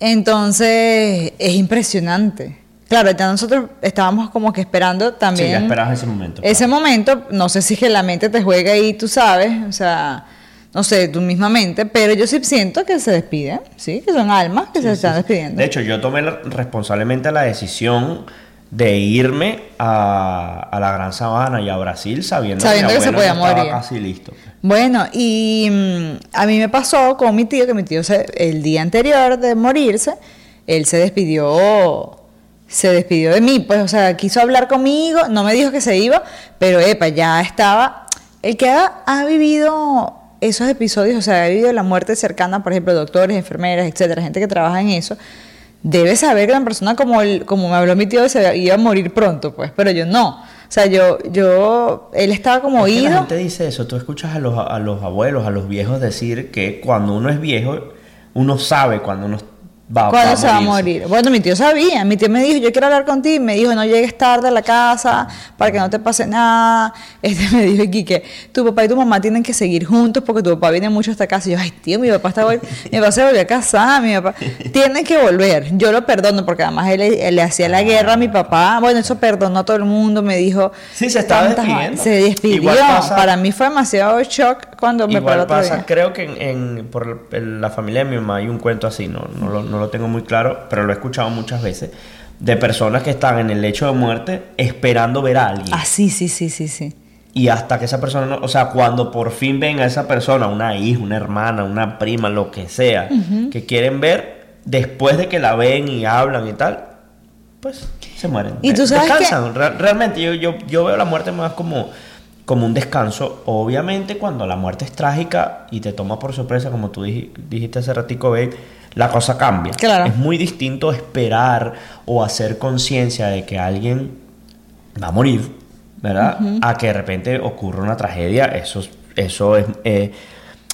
Entonces, es impresionante. Claro, ya nosotros estábamos como que esperando también Sí, ya esperabas ese momento. ese momento, no sé si es que la mente te juega ahí, tú sabes, o sea, no sé, tú misma mente, pero yo sí siento que se despiden, ¿sí? Que son almas que se están despidiendo. De hecho, yo tomé responsablemente la decisión de irme a, a la Gran Sabana y a Brasil sabiendo, que se podía morir. casi listo. Bueno, y mm, a mí me pasó con mi tío, que mi tío se- el día anterior de morirse, él se despidió, se despidió de mí, pues, o sea, quiso hablar conmigo, no me dijo que se iba, pero epa, ya estaba, el que ha, ha vivido esos episodios, o sea, ha vivido la muerte cercana, por ejemplo, doctores, enfermeras, etcétera, gente que trabaja en eso, debe saber que una persona como, el, como me habló mi tío se iba a morir pronto, pues, pero yo no. O sea, yo, yo, él estaba como Es que la gente dice eso, tú escuchas a los, a los abuelos, a los viejos decir que cuando uno es viejo, uno sabe cuando uno va, ¿Cuándo se va a morir? Bueno, mi tío sabía. Mi tío me dijo, yo quiero hablar contigo. Me dijo, no llegues tarde a la casa para que no te pase nada. Este me dijo aquí que tu papá y tu mamá tienen que seguir juntos porque tu papá viene mucho a esta casa. Y yo, ay, tío, mi papá está mi papá se volvió a casar, mi papá tiene que volver. Yo lo perdono porque además él, él le hacía la guerra a mi papá. Bueno, eso perdonó a todo el mundo. Me dijo, Sí, se estaba despidiendo. Se despidió. Para mí fue demasiado shock cuando me Igual pasa, creo que en, en- por la familia de mi mamá hay un cuento así, no, no, lo, no lo tengo muy claro, pero lo he escuchado muchas veces, de personas que están en el lecho de muerte esperando ver a alguien. Ah, sí, sí, sí, sí, sí. Y hasta que esa persona, no, o sea, cuando por fin ven a esa persona, una hija, una hermana, una prima, lo que sea, que quieren ver, después de que la ven y hablan y tal, pues se mueren. Y tú sabes Descansan. Re- realmente yo, yo, yo veo la muerte más como, como un descanso. Obviamente cuando la muerte es trágica y te toma por sorpresa, como tú dij- dijiste hace ratico, babe, la cosa cambia. Claro. Es muy distinto esperar o hacer conciencia de que alguien va a morir, ¿verdad? A que de repente ocurra una tragedia, eso, es- eso es... eh,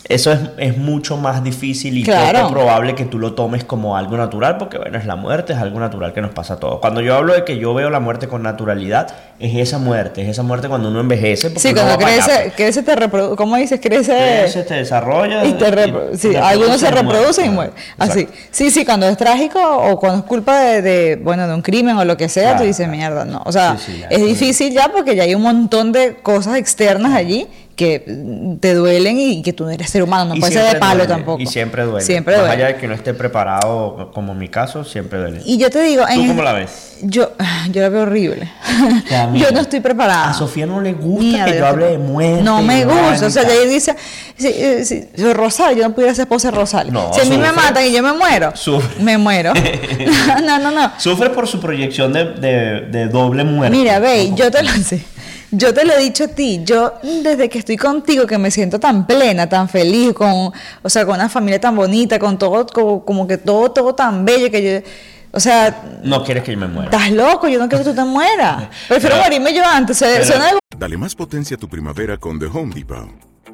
eso es, es mucho más difícil y Claro. poco probable que tú lo tomes como algo natural, porque bueno, es la muerte, es algo natural que nos pasa a todos. Cuando yo hablo de que yo veo la muerte con naturalidad, es esa muerte, es esa muerte cuando uno envejece. porque Sí, uno cuando para crece, crece te reproduce, ¿cómo dices? Crece, Crece, te desarrolla. y te repro- sí, algunos se y reproducen y mueren. Así. Exacto. Sí, sí, cuando es trágico o cuando es culpa de, de, bueno, de un crimen o lo que sea, Claro, tú dices, claro. mierda, no. O sea, Sí, sí, ya, es difícil ya porque ya hay un montón de cosas externas allí que te duelen y que tú no eres ser humano, no puedes ser de palo duele, tampoco. Y siempre duele. Siempre Más duele. allá de que no esté preparado, como en mi caso, siempre duele. Y yo te digo, ¿Tú en- cómo la ves? Yo, yo la veo horrible. Yo no estoy preparada. A Sofía no le gusta que yo yo hable de muerte. No me gusta. O sea, ella dice, si, eh, si- si Rosal, yo no pudiera ser esposa de Rosal. No, si a mí me matan y yo me muero, Sufre. me muero. no, no, no. Sufre por su proyección de, de- de doble muerte. Mira, ve, yo te lo sé. Yo te lo he dicho a ti, yo desde que estoy contigo que me siento tan plena, tan feliz, con, o sea, con una familia tan bonita, con todo, como, como que todo, todo tan bello que yo, o sea, No quieres que yo me muera. estás loco, yo no quiero que tú te mueras. Prefiero Pero- morirme yo antes. Se- pero- suena algo- Dale más potencia a tu primavera con The Home Depot.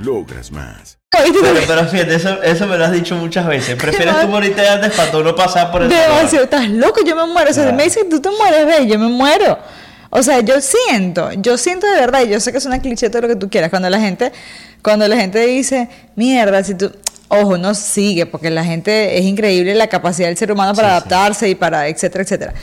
Logras más. Pero, pero fíjate, eso, eso me lo has dicho muchas veces. Prefieres tú morirte antes para tú no pasar por eso. Demasiado, estás loco, yo me muero. O sea, me dicen que tú te mueres, ve, yo me muero. O sea, yo siento, yo siento de verdad, y yo sé que es una cliché todo lo que tú quieras, cuando la gente, cuando la gente dice, mierda, si tú, ojo, no sigue, porque la gente es increíble la capacidad del ser humano para adaptarse y para, etcétera, etcétera.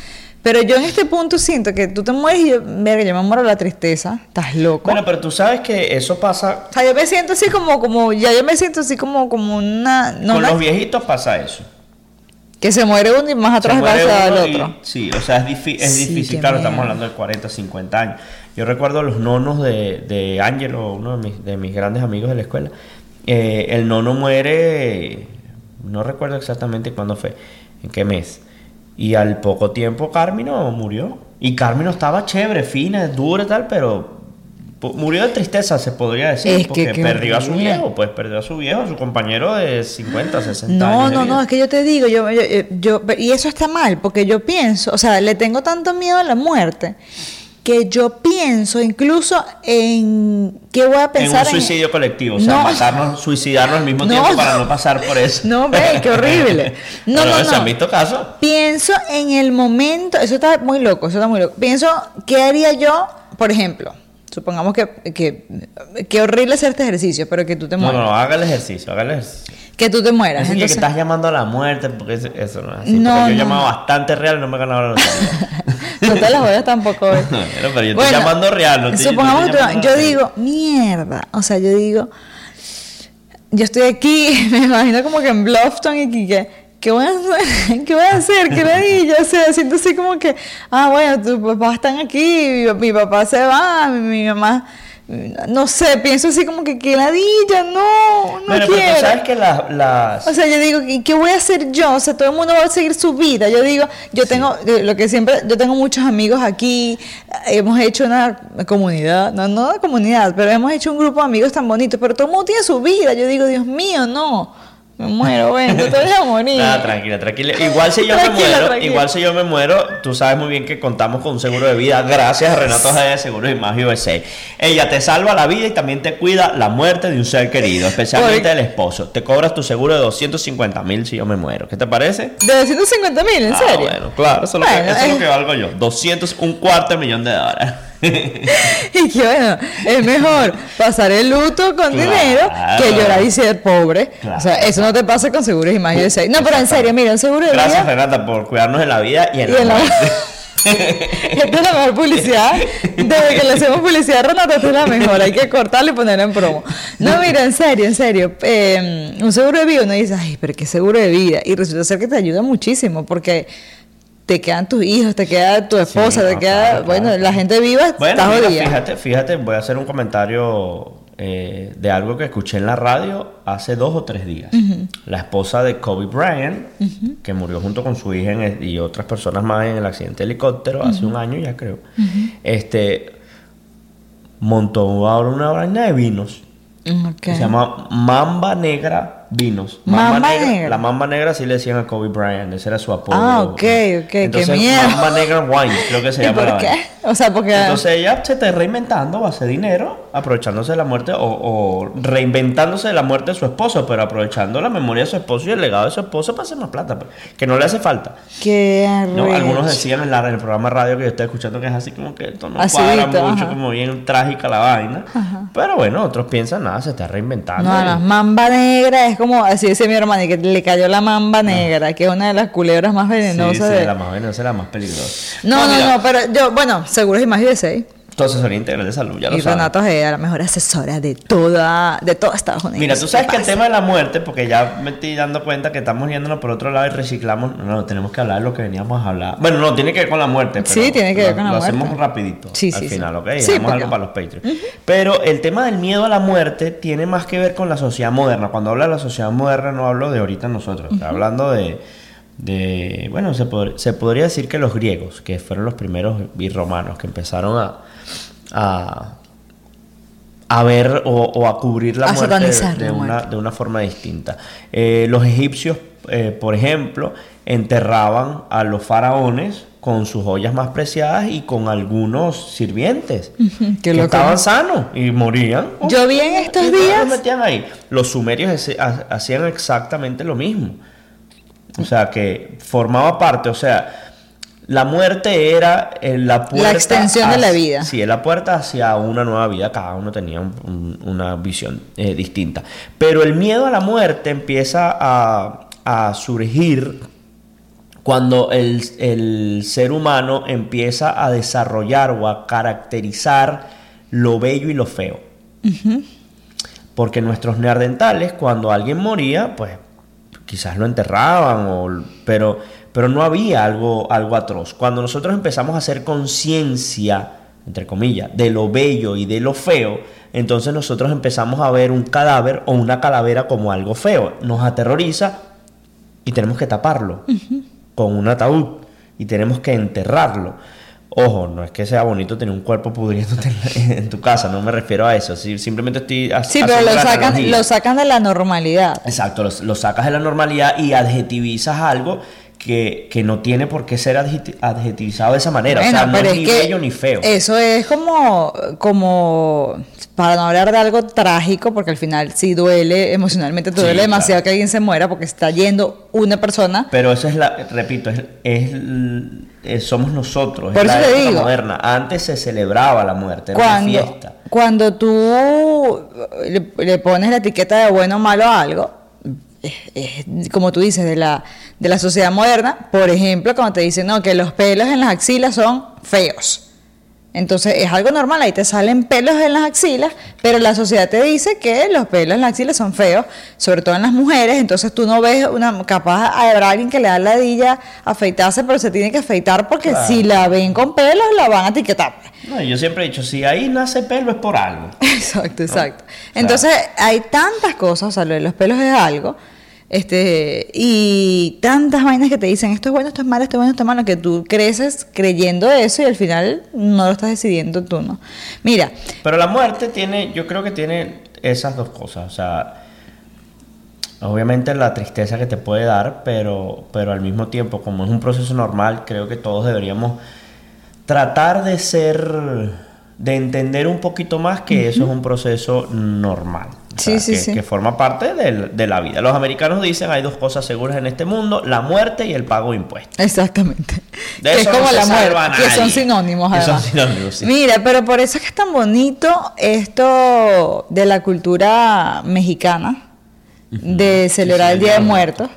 Pero yo en este punto siento que tú te mueres y yo, verga, yo me muero de la tristeza, estás loco. Bueno, pero tú sabes que eso pasa. o sea, yo me siento así como, como, ya yo me siento así como, como una, no con una- los viejitos pasa eso. que se muere uno y más atrás gracias uno al y- otro. sí, o sea, es, difi- es Sí, difícil. Claro, estamos hablando de 40, 50 años. Yo recuerdo los nonos de, de Angelo, uno de mis, de mis grandes amigos de la escuela. Eh, el nono muere, no recuerdo exactamente cuándo fue, en qué mes. Y al poco tiempo Carmino murió. Y Carmino estaba chévere, fina, dura y tal, pero murió de tristeza, se podría decir. Es que porque qué perdió a su viejo, pues perdió a su viejo, a su compañero de 50, 60 No, años. no, vida. no, es que yo te digo, yo, yo, yo- y eso está mal, porque yo pienso, o sea, le tengo tanto miedo a la muerte, que yo pienso incluso en qué voy a En pensar un suicidio colectivo, o sea, No. matarnos, suicidarnos al mismo No. tiempo para no pasar por eso. No, ve, qué horrible. No, no, ¿Se han visto casos? Pienso en el momento, eso está muy loco, eso está muy loco. Pienso, ¿qué haría yo, por ejemplo? Supongamos que, que, que horrible hacer este ejercicio, pero que tú te mueras. no, no, haga el ejercicio, haga el ejercicio. Que tú te mueras. Así que, que entonces- estás llamando a la muerte, porque eso, no es así. No, porque yo he llamado bastante real y no me he ganado la lotería. no te las voy a tampoco ver. pero, pero yo estoy Bueno, llamando real, no no Supongamos que tú- yo real. digo, mierda. O sea, yo digo, yo estoy aquí, me imagino como que en Bluffton y que, ¿qué voy a hacer? ¿Qué voy a hacer? ¿Qué ladilla? O sea, siento así como que, ah, bueno, tus papás están aquí, mi, mi papá se va, mi, mi mamá, no sé, pienso así como que, ¿qué ladilla? No, no Bueno, pero quiero. tú sabes que las... las... O sea, yo digo, ¿y qué voy a hacer yo? O sea, todo el mundo va a seguir su vida. Yo digo, yo tengo, eh, lo que siempre, yo tengo muchos amigos aquí, eh, hemos hecho una comunidad, no, no una comunidad, pero hemos hecho un grupo de amigos tan bonitos, pero todo el mundo tiene su vida. Yo digo, Dios mío, no, me muero, bueno, te voy a morir. Nada, tranquila, tranquila. Igual si yo me muero, tranquila. igual si yo me muero, tú sabes muy bien que contamos con un seguro de vida gracias a Renato Jaya de Seguros y Más USA. Ella te salva la vida y también te cuida la muerte de un ser querido, especialmente del esposo. Te cobras tu seguro de 250 mil si yo me muero. ¿Qué te parece? De 250 mil, ¿en Ah, serio? bueno, claro, eso es, lo, Bueno, que, eso es lo eh. que valgo yo. 200, un cuarto de millón de dólares. y que bueno, es mejor pasar el luto con Claro. dinero que llorar y ser pobre. Claro. O sea, eso no te pasa con seguros y más de. No, pero en serio, mira, un seguro de Gracias, vida. Renata, por cuidarnos en la vida y en, Y la en la- muerte. Esta es la mejor publicidad. Desde que le hacemos publicidad a Renata, esta es la mejor. Hay que cortarla y ponerla en promo. No, mira, en serio, en serio. eh, un seguro de vida, uno dice, ay, pero qué seguro de vida. Y resulta ser que te ayuda muchísimo porque te quedan tus hijos, te queda tu esposa, te no, queda. claro, bueno, claro. la gente viva Bueno, está mira, jodida. fíjate, fíjate, voy a hacer un comentario eh, de algo que escuché en la radio hace dos o tres días. La esposa de Kobe Bryant, que murió junto con su hija el- y otras personas más en el accidente de helicóptero hace un año ya creo, este montó ahora una vaina de vinos. Que se llama Mamba Negra Vinos. Mamba Negra. La Mamba Negra sí le decían a Kobe Bryant, ese era su apodo. Ah, ok, ok, qué Entonces, miedo. Mamba Negra Wine, creo que se ¿Y llama la por qué? O sea, porque. Entonces ella se está reinventando, va a hacer dinero, aprovechándose de la muerte o, o reinventándose de la muerte de su esposo, pero aprovechando la memoria de su esposo y el legado de su esposo para hacer más plata, pues, que no le hace falta. Qué ¿no? Algunos decían en, la- en el programa radio que yo estoy escuchando que es así como que esto no Acidito, cuadra mucho, ajá. como bien trágica la vaina. Ajá. Pero bueno, otros piensan, nada, se está reinventando. No, y- no, mamba negra es como, así dice mi hermana, que le cayó la mamba negra, que es una de las culebras más venenosas. sí, de- la más venenosa, la más peligrosa. No, no, mira, no, pero yo, bueno, seguros y más de seis. Tu asesoría integral de salud, ya lo Y sabes. Renato Ojeda, la mejor asesora de toda, de todo Estados Unidos. Mira, tú sabes ¿Qué que el tema de la muerte, porque ya me estoy dando cuenta que estamos yéndonos por otro lado y reciclamos. No, no, tenemos que hablar de lo que veníamos a hablar. Bueno, no, tiene que ver con la muerte. Pero Sí, tiene que ver lo- con la lo muerte. hacemos rapidito Sí, al sí, sí. final, ¿ok? Dejamos porque- algo para los Patreons. Pero el tema del miedo a la muerte tiene más que ver con la sociedad moderna. Cuando hablo de la sociedad moderna, no hablo de ahorita nosotros. Estoy hablando de. de bueno, se, pod- se podría decir que los griegos, que fueron los primeros y romanos, que empezaron a. a a ver o, o a cubrir la A muerte de, satanizar de la una, muerte. de una forma distinta. Eh, los egipcios, eh, por ejemplo, enterraban a los faraones con sus joyas más preciadas y con algunos sirvientes que estaban sanos y morían. Yo vi en estos ¿Y no días- los metían ahí? Los sumerios hacían exactamente lo mismo. O sea, que formaba parte, o sea, la muerte era eh, la puerta. extensión de la hacia- vida. Sí, la puerta hacia una nueva vida. Cada uno tenía un- un- una visión eh, distinta. Pero el miedo a la muerte empieza a, a surgir cuando el, el ser humano empieza a desarrollar o a caracterizar lo bello y lo feo. Porque nuestros neandertales, cuando alguien moría, pues quizás lo enterraban, o, pero, pero no había algo, algo atroz. Cuando nosotros empezamos a hacer conciencia, entre comillas, de lo bello y de lo feo, entonces nosotros empezamos a ver un cadáver o una calavera como algo feo. Nos aterroriza y tenemos que taparlo con un ataúd y tenemos que enterrarlo. Ojo, no es que sea bonito tener un cuerpo pudriéndote en, tu casa, no me refiero a eso. simplemente estoy Sí, pero lo sacan, lo sacan de la normalidad. Exacto, lo, lo sacas de la normalidad y adjetivizas algo que, que no tiene por qué ser adjeti- adjetivizado de esa manera. o sea, no pero es es ni que bello ni feo. Eso es como, como, para no hablar de algo trágico, porque al final sí duele, emocionalmente Sí, duele demasiado claro. que alguien se muera porque está yendo una persona. Pero eso es la, repito, es, es l- es- somos nosotros, Por es eso la te digo. moderna. Antes se celebraba la muerte, era una Cuando, fiesta. cuando tú le, le pones la etiqueta de bueno o malo a algo, como tú dices, de la, de la sociedad moderna, por ejemplo, cuando te dicen no, que los pelos en las axilas son feos. Entonces es algo normal, ahí te salen pelos en las axilas, pero la sociedad te dice que los pelos en las axilas son feos, sobre todo en las mujeres, entonces tú no ves una capaz habrá alguien que le da ladilla afeitarse, pero se tiene que afeitar porque Claro. si la ven con pelos la van a etiquetar. No, yo siempre he dicho, si ahí nace pelo es por algo. Exacto, exacto. Entonces, hay tantas cosas, o sea, lo de los pelos es algo, este, y tantas vainas que te dicen esto es bueno, esto es malo, esto es bueno, esto es malo, que tú creces creyendo eso y al final no lo estás decidiendo tú, ¿no? Mira, Pero la muerte tiene, yo creo que tiene esas dos cosas. O sea, obviamente la tristeza que te puede dar, pero, pero al mismo tiempo, como es un proceso normal, creo que todos deberíamos tratar de ser, de entender un poquito más que eso es un proceso normal. O Sí, sea, sí, que, sí. que forma parte del- de la vida. Los americanos dicen hay dos cosas seguras en este mundo, la muerte y el pago de impuestos. Exactamente. De que eso es como no la muerte, que son sinónimos Que son además. sinónimos. Mira, pero por eso es que es tan bonito esto de la cultura mexicana, de celebrar el Día de Muertos,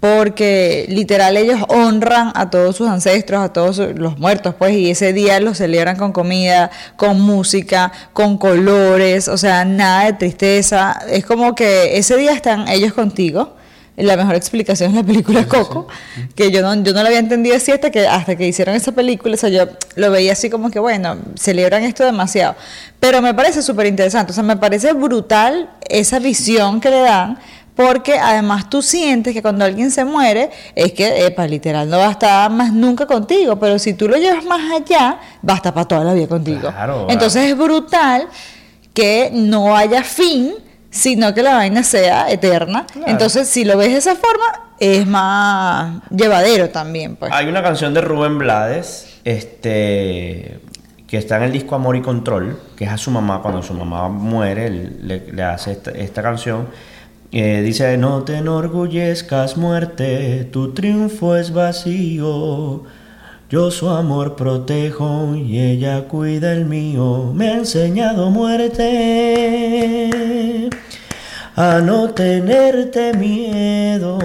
porque literal ellos honran a todos sus ancestros, a todos los muertos, pues, y ese día los celebran con comida, con música, con colores, o sea, nada de tristeza. Es como que ese día están ellos contigo. La mejor explicación es la película Coco, que yo no, yo no la había entendido así hasta que, hasta que hicieron esa película. O sea, yo lo veía así como que, bueno, celebran esto demasiado. Pero me parece súper interesante. O sea, me parece brutal esa visión que le dan, porque además tú sientes que cuando alguien se muere, es que, epa, literal, no va a estar más nunca contigo. Pero si tú lo llevas más allá, va a estar para toda la vida contigo. Claro, Entonces es brutal que no haya fin, sino que la vaina sea eterna. Entonces, si lo ves de esa forma, es más llevadero también, pues. Hay una canción de Rubén Blades, este, que está en el disco Amor y Control, que es a su mamá, cuando su mamá muere, le, le hace esta, esta canción. Eh, dice, no te enorgullezcas muerte, tu triunfo es vacío. Yo su amor protejo y ella cuida el mío. Me ha enseñado muerte a no tenerte miedo.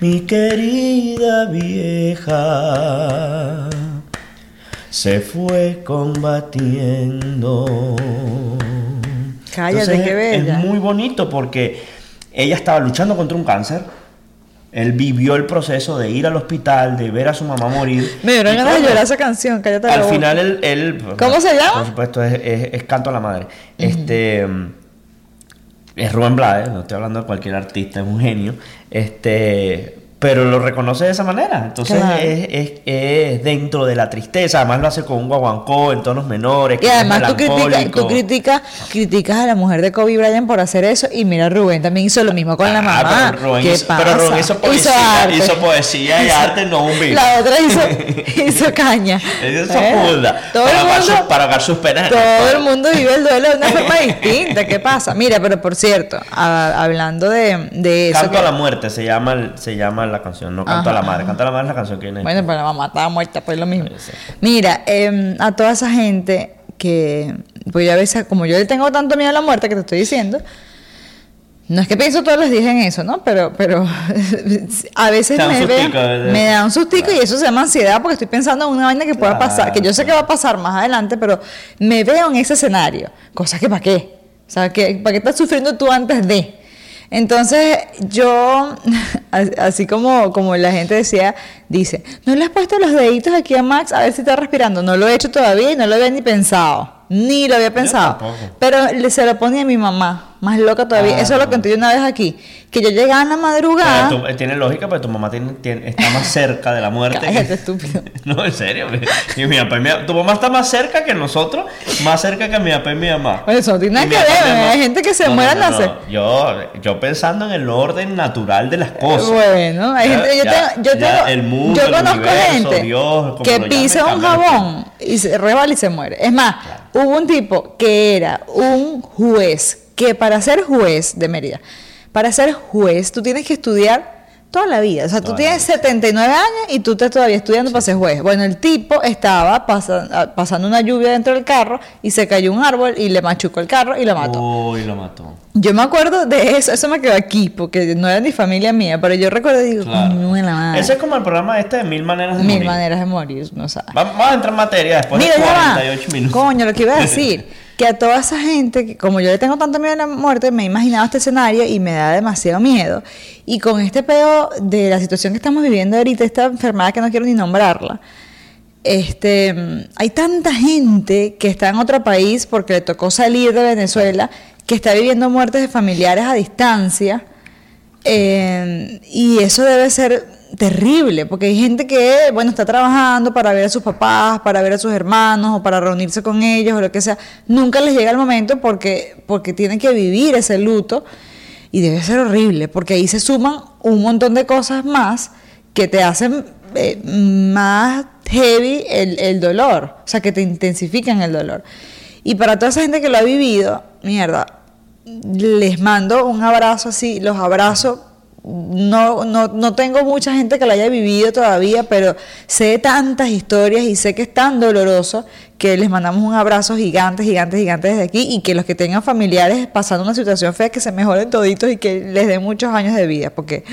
Mi querida vieja se fue combatiendo. Cállate, Entonces, qué bella. Es muy bonito porque ella estaba luchando contra un cáncer. Él vivió el proceso de ir al hospital, de ver a su mamá morir. Me dieron ganas de llorar esa canción, cállate la Al final él, él- ¿Cómo se llama? Por supuesto, es, es- es Canto a la Madre. Este es Rubén Blades, no estoy hablando de cualquier artista, es un genio. Este, pero lo reconoce de esa manera. Entonces Claro. es, es- es dentro de la tristeza. Además lo hace con un guaguancó en tonos menores. Y además tú criticas, tú criticas, criticas a la mujer de Kobe Bryant por hacer eso y mira Rubén también hizo lo mismo con la Ah, mamá. pero Rubén ¿Qué hizo, pasa? pero Rubén hizo poesía, arte. hizo poesía y arte, no un vino. La otra hizo, hizo caña. Hizo ¿Eh? funda, Todo para, el mundo, sus, para ahogar sus penas. todo el mundo vive el duelo de una forma distinta. ¿Qué pasa? Mira, pero por cierto, a- hablando de, de eso. Canto que- a la muerte se llama, se llama la canción, no Canto a la Madre. Canto a la Madre es la canción que viene. Bueno, pero la mamá estaba muerta, pues lo mismo. Mira, em, a toda esa gente que, pues yo a veces, como yo le tengo tanto miedo a la muerte que te estoy diciendo, no es que pienso todos los días en eso, ¿no? Pero, pero a veces me, sustico, ¿verdad? me da un sustico y eso se llama ansiedad porque estoy pensando en una vaina que pueda pasar, que yo sé que va a pasar más adelante, pero me veo en ese escenario. Cosas que para qué. O sea, que, ¿para qué estás sufriendo tú antes de? Entonces, yo, así como, como la gente decía, dice, ¿no le has puesto los deditos aquí a Max a ver si está respirando? No lo he hecho todavía y no lo había ni pensado. Ni lo había pensado. Pero le, se lo ponía a mi mamá, más loca todavía. Ah. Eso es lo que conté una vez aquí. Que yo llegaba en la madrugada. Tú- eh, tiene lógica, pero tu mamá tiene, tiene- está más cerca de la muerte. Cállate, estúpido. No, en serio. mi- y mi papá y mi- tu mamá está más cerca que nosotros, más cerca que mi papá y mi mamá. Eso no tiene que ver. mamá- Hay gente que se No, muere no, no. Yo, yo pensando en el orden natural de las cosas. Bueno, hay Ya- gente, yo ya- tengo, yo ya tengo, el mundo, yo conozco universo, gente Dios, que pisa un jabón y se rebala y se muere. Es más, hubo un tipo que era un juez, que para ser juez de Mérida, para ser juez tú tienes que estudiar toda la vida. O sea, tú Toda tienes 79 años y tú estás todavía estudiando para ser juez. Bueno, el tipo estaba ah, pasando una lluvia dentro del carro y se cayó un árbol y le machucó el carro y lo mató. Uy, lo mató. Yo me acuerdo de eso, eso me quedó aquí, porque no era ni familia mía, pero yo recuerdo y digo, Claro. la madre. Ese es como el programa este de Mil Maneras de Mil Morir. maneras de morir, no sabes. Va- Vamos a entrar en materia después Mira, de ya va. 48 minutos. Coño, lo que iba a decir, que a toda esa gente, que como yo le tengo tanto miedo a la muerte, me he imaginado este escenario y me da demasiado miedo. Y con este pedo de la situación que estamos viviendo ahorita, esta enfermedad que no quiero ni nombrarla, este, hay tanta gente que está en otro país porque le tocó salir de Venezuela, que está viviendo muertes de familiares a distancia. Eh, y eso debe ser terrible, porque hay gente que, bueno, está trabajando para ver a sus papás, para ver a sus hermanos, o para reunirse con ellos, o lo que sea. Nunca les llega el momento porque, porque tienen que vivir ese luto. Y debe ser horrible, porque ahí se suman un montón de cosas más que te hacen eh, más heavy el, el dolor, o sea, que te intensifican el dolor. Y para toda esa gente que lo ha vivido, mierda, les mando un abrazo así, los abrazo. No, no, no tengo mucha gente que lo haya vivido todavía, pero sé tantas historias y sé que es tan doloroso que les mandamos un abrazo gigante, gigante, gigante desde aquí y que los que tengan familiares pasando una situación fea, que se mejoren toditos y que les den muchos años de vida, porque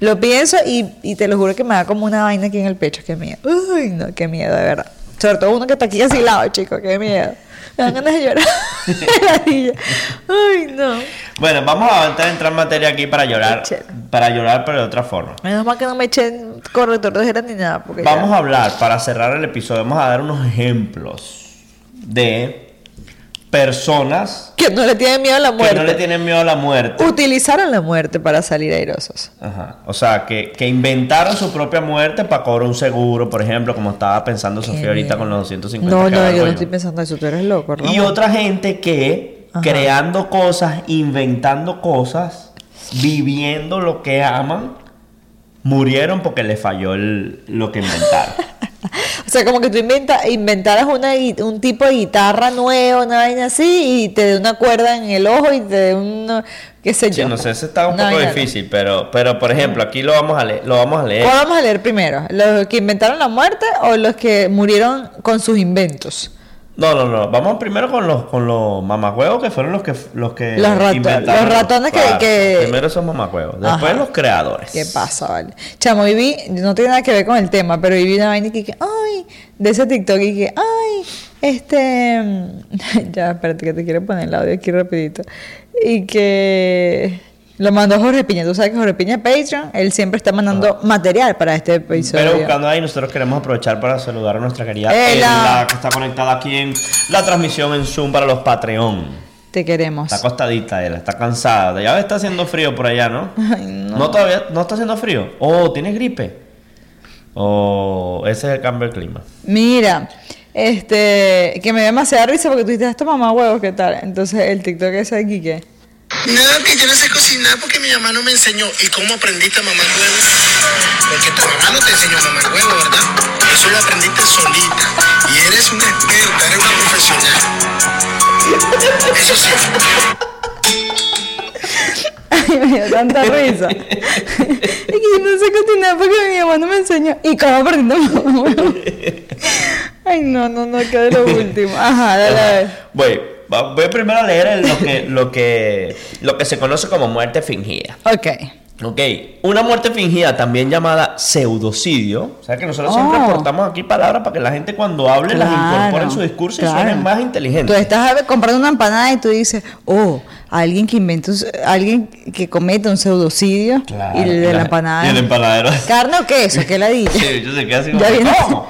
lo pienso y, y te lo juro que me da como una vaina aquí en el pecho, qué miedo. Uy, no, qué miedo, de verdad. Sobre todo uno que está aquí asilado, chicos, qué miedo. Me dan ganas de llorar. Ay, no. Bueno, vamos a entrar, en materia aquí para llorar. Para llorar, pero de otra forma. Menos mal que no me echen corrector de ojeras ni nada. Porque Vamos ya- a hablar, para cerrar el episodio, vamos a dar unos ejemplos de personas Que no le tienen miedo a la que muerte. no le tienen miedo a la muerte. Utilizaron la muerte para salir airosos. Ajá. O sea, que, que inventaron su propia muerte para cobrar un seguro, por ejemplo, como estaba pensando Sofía ahorita con los 250 No, que no, yo no estoy pensando eso. Tú eres loco, Y Ramón. otra gente que Ajá. creando cosas, inventando cosas, viviendo lo que aman, murieron porque les falló el- lo que inventaron. O sea, como que tú inventa, inventaras una, un tipo de guitarra nuevo, una vaina así, y te dé una cuerda en el ojo y te dé un, qué sé Sí, yo. no sé, ese está un Una poco difícil, pero, pero por ejemplo, aquí lo vamos a leer. Lo vamos a leer. ¿Cuál vamos a leer primero? ¿Los que inventaron la muerte o los que murieron con sus inventos? No, no, no. Vamos primero con los con los mamacuevos que fueron los que los que Los rato- inventaron. los ratones que- Claro, que- primero esos mamacuevos, después Ajá. los creadores. ¿Qué pasa, vale? Chamo, y vi, no tiene nada que ver con el tema, pero vi una vaina que, que, ay, de ese TikTok y que, ay, este, ya, espérate que te quiero poner el audio aquí rapidito. Y que lo mandó Jorge Piña, tú sabes que Jorge Piña es Patreon, él siempre está mandando material para este episodio. Pero buscando ahí, nosotros queremos aprovechar para saludar a nuestra querida Ela. Ela, que está conectada aquí en la transmisión en Zoom para los Patreon. Te queremos. Está acostadita ella, está cansada. Ya está haciendo frío por allá, ¿no? Ay, no. todavía, no está haciendo frío. Oh, ¿tienes gripe? O ese es el cambio del clima. Mira, este, que me dio demasiada risa porque tú dijiste, esto mamá huevos, ¿qué tal? Entonces el TikTok ese de aquí, ¿qué? Nada, que yo no sé cocinar porque mi mamá no me enseñó. ¿Y cómo aprendiste a mamar huevo? Porque tu mamá no te enseñó a mamar huevo, ¿verdad? Eso lo aprendiste solita. Y eres una experta, eres una profesional. Eso sí. Ay, me dio tanta risa. es que yo no sé cocinar porque mi mamá no me enseñó. ¿Y cómo aprendí a mamar huevos? Ay, no, no, no, que de lo último. Ajá, dale a ver. Voy, voy primero a leer el- lo, que, lo, que, lo que se conoce como muerte fingida. Ok. Ok, una muerte fingida, también llamada pseudocidio. O sea que nosotros siempre Oh. aportamos aquí palabras para que la gente cuando hable las incorpore en su discurso claro. y suenen más Tú inteligentes. estás a ver, comprando una empanada y tú dices, oh, alguien que inventa, un, alguien que cometa un pseudocidio Claro, y el de la, empanada. Y el empanadero. ¿Carne o queso? ¿Qué la dije? Sí, yo se queda así como Ya. ¿cómo?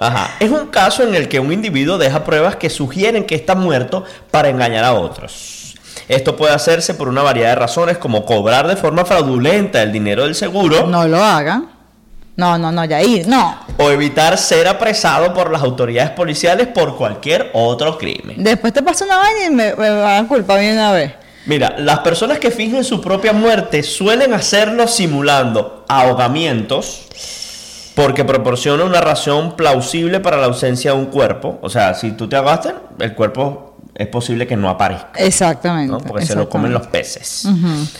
Ajá. Es un caso en el que un individuo deja pruebas que sugieren que está muerto para engañar a otros. Esto puede hacerse por una variedad de razones, como cobrar de forma fraudulenta el dinero del seguro No lo hagan. No, no, no, Yair, no. o evitar ser apresado por las autoridades policiales por cualquier otro crimen. Después te pasa una vaina y me, me van a culpar a mí una vez. Mira, las personas que fingen su propia muerte suelen hacerlo simulando ahogamientos porque proporciona una razón plausible para la ausencia de un cuerpo. O sea, si tú te ahogaste, el cuerpo es posible que no aparezca. Exactamente. ¿no? Porque se lo comen los peces.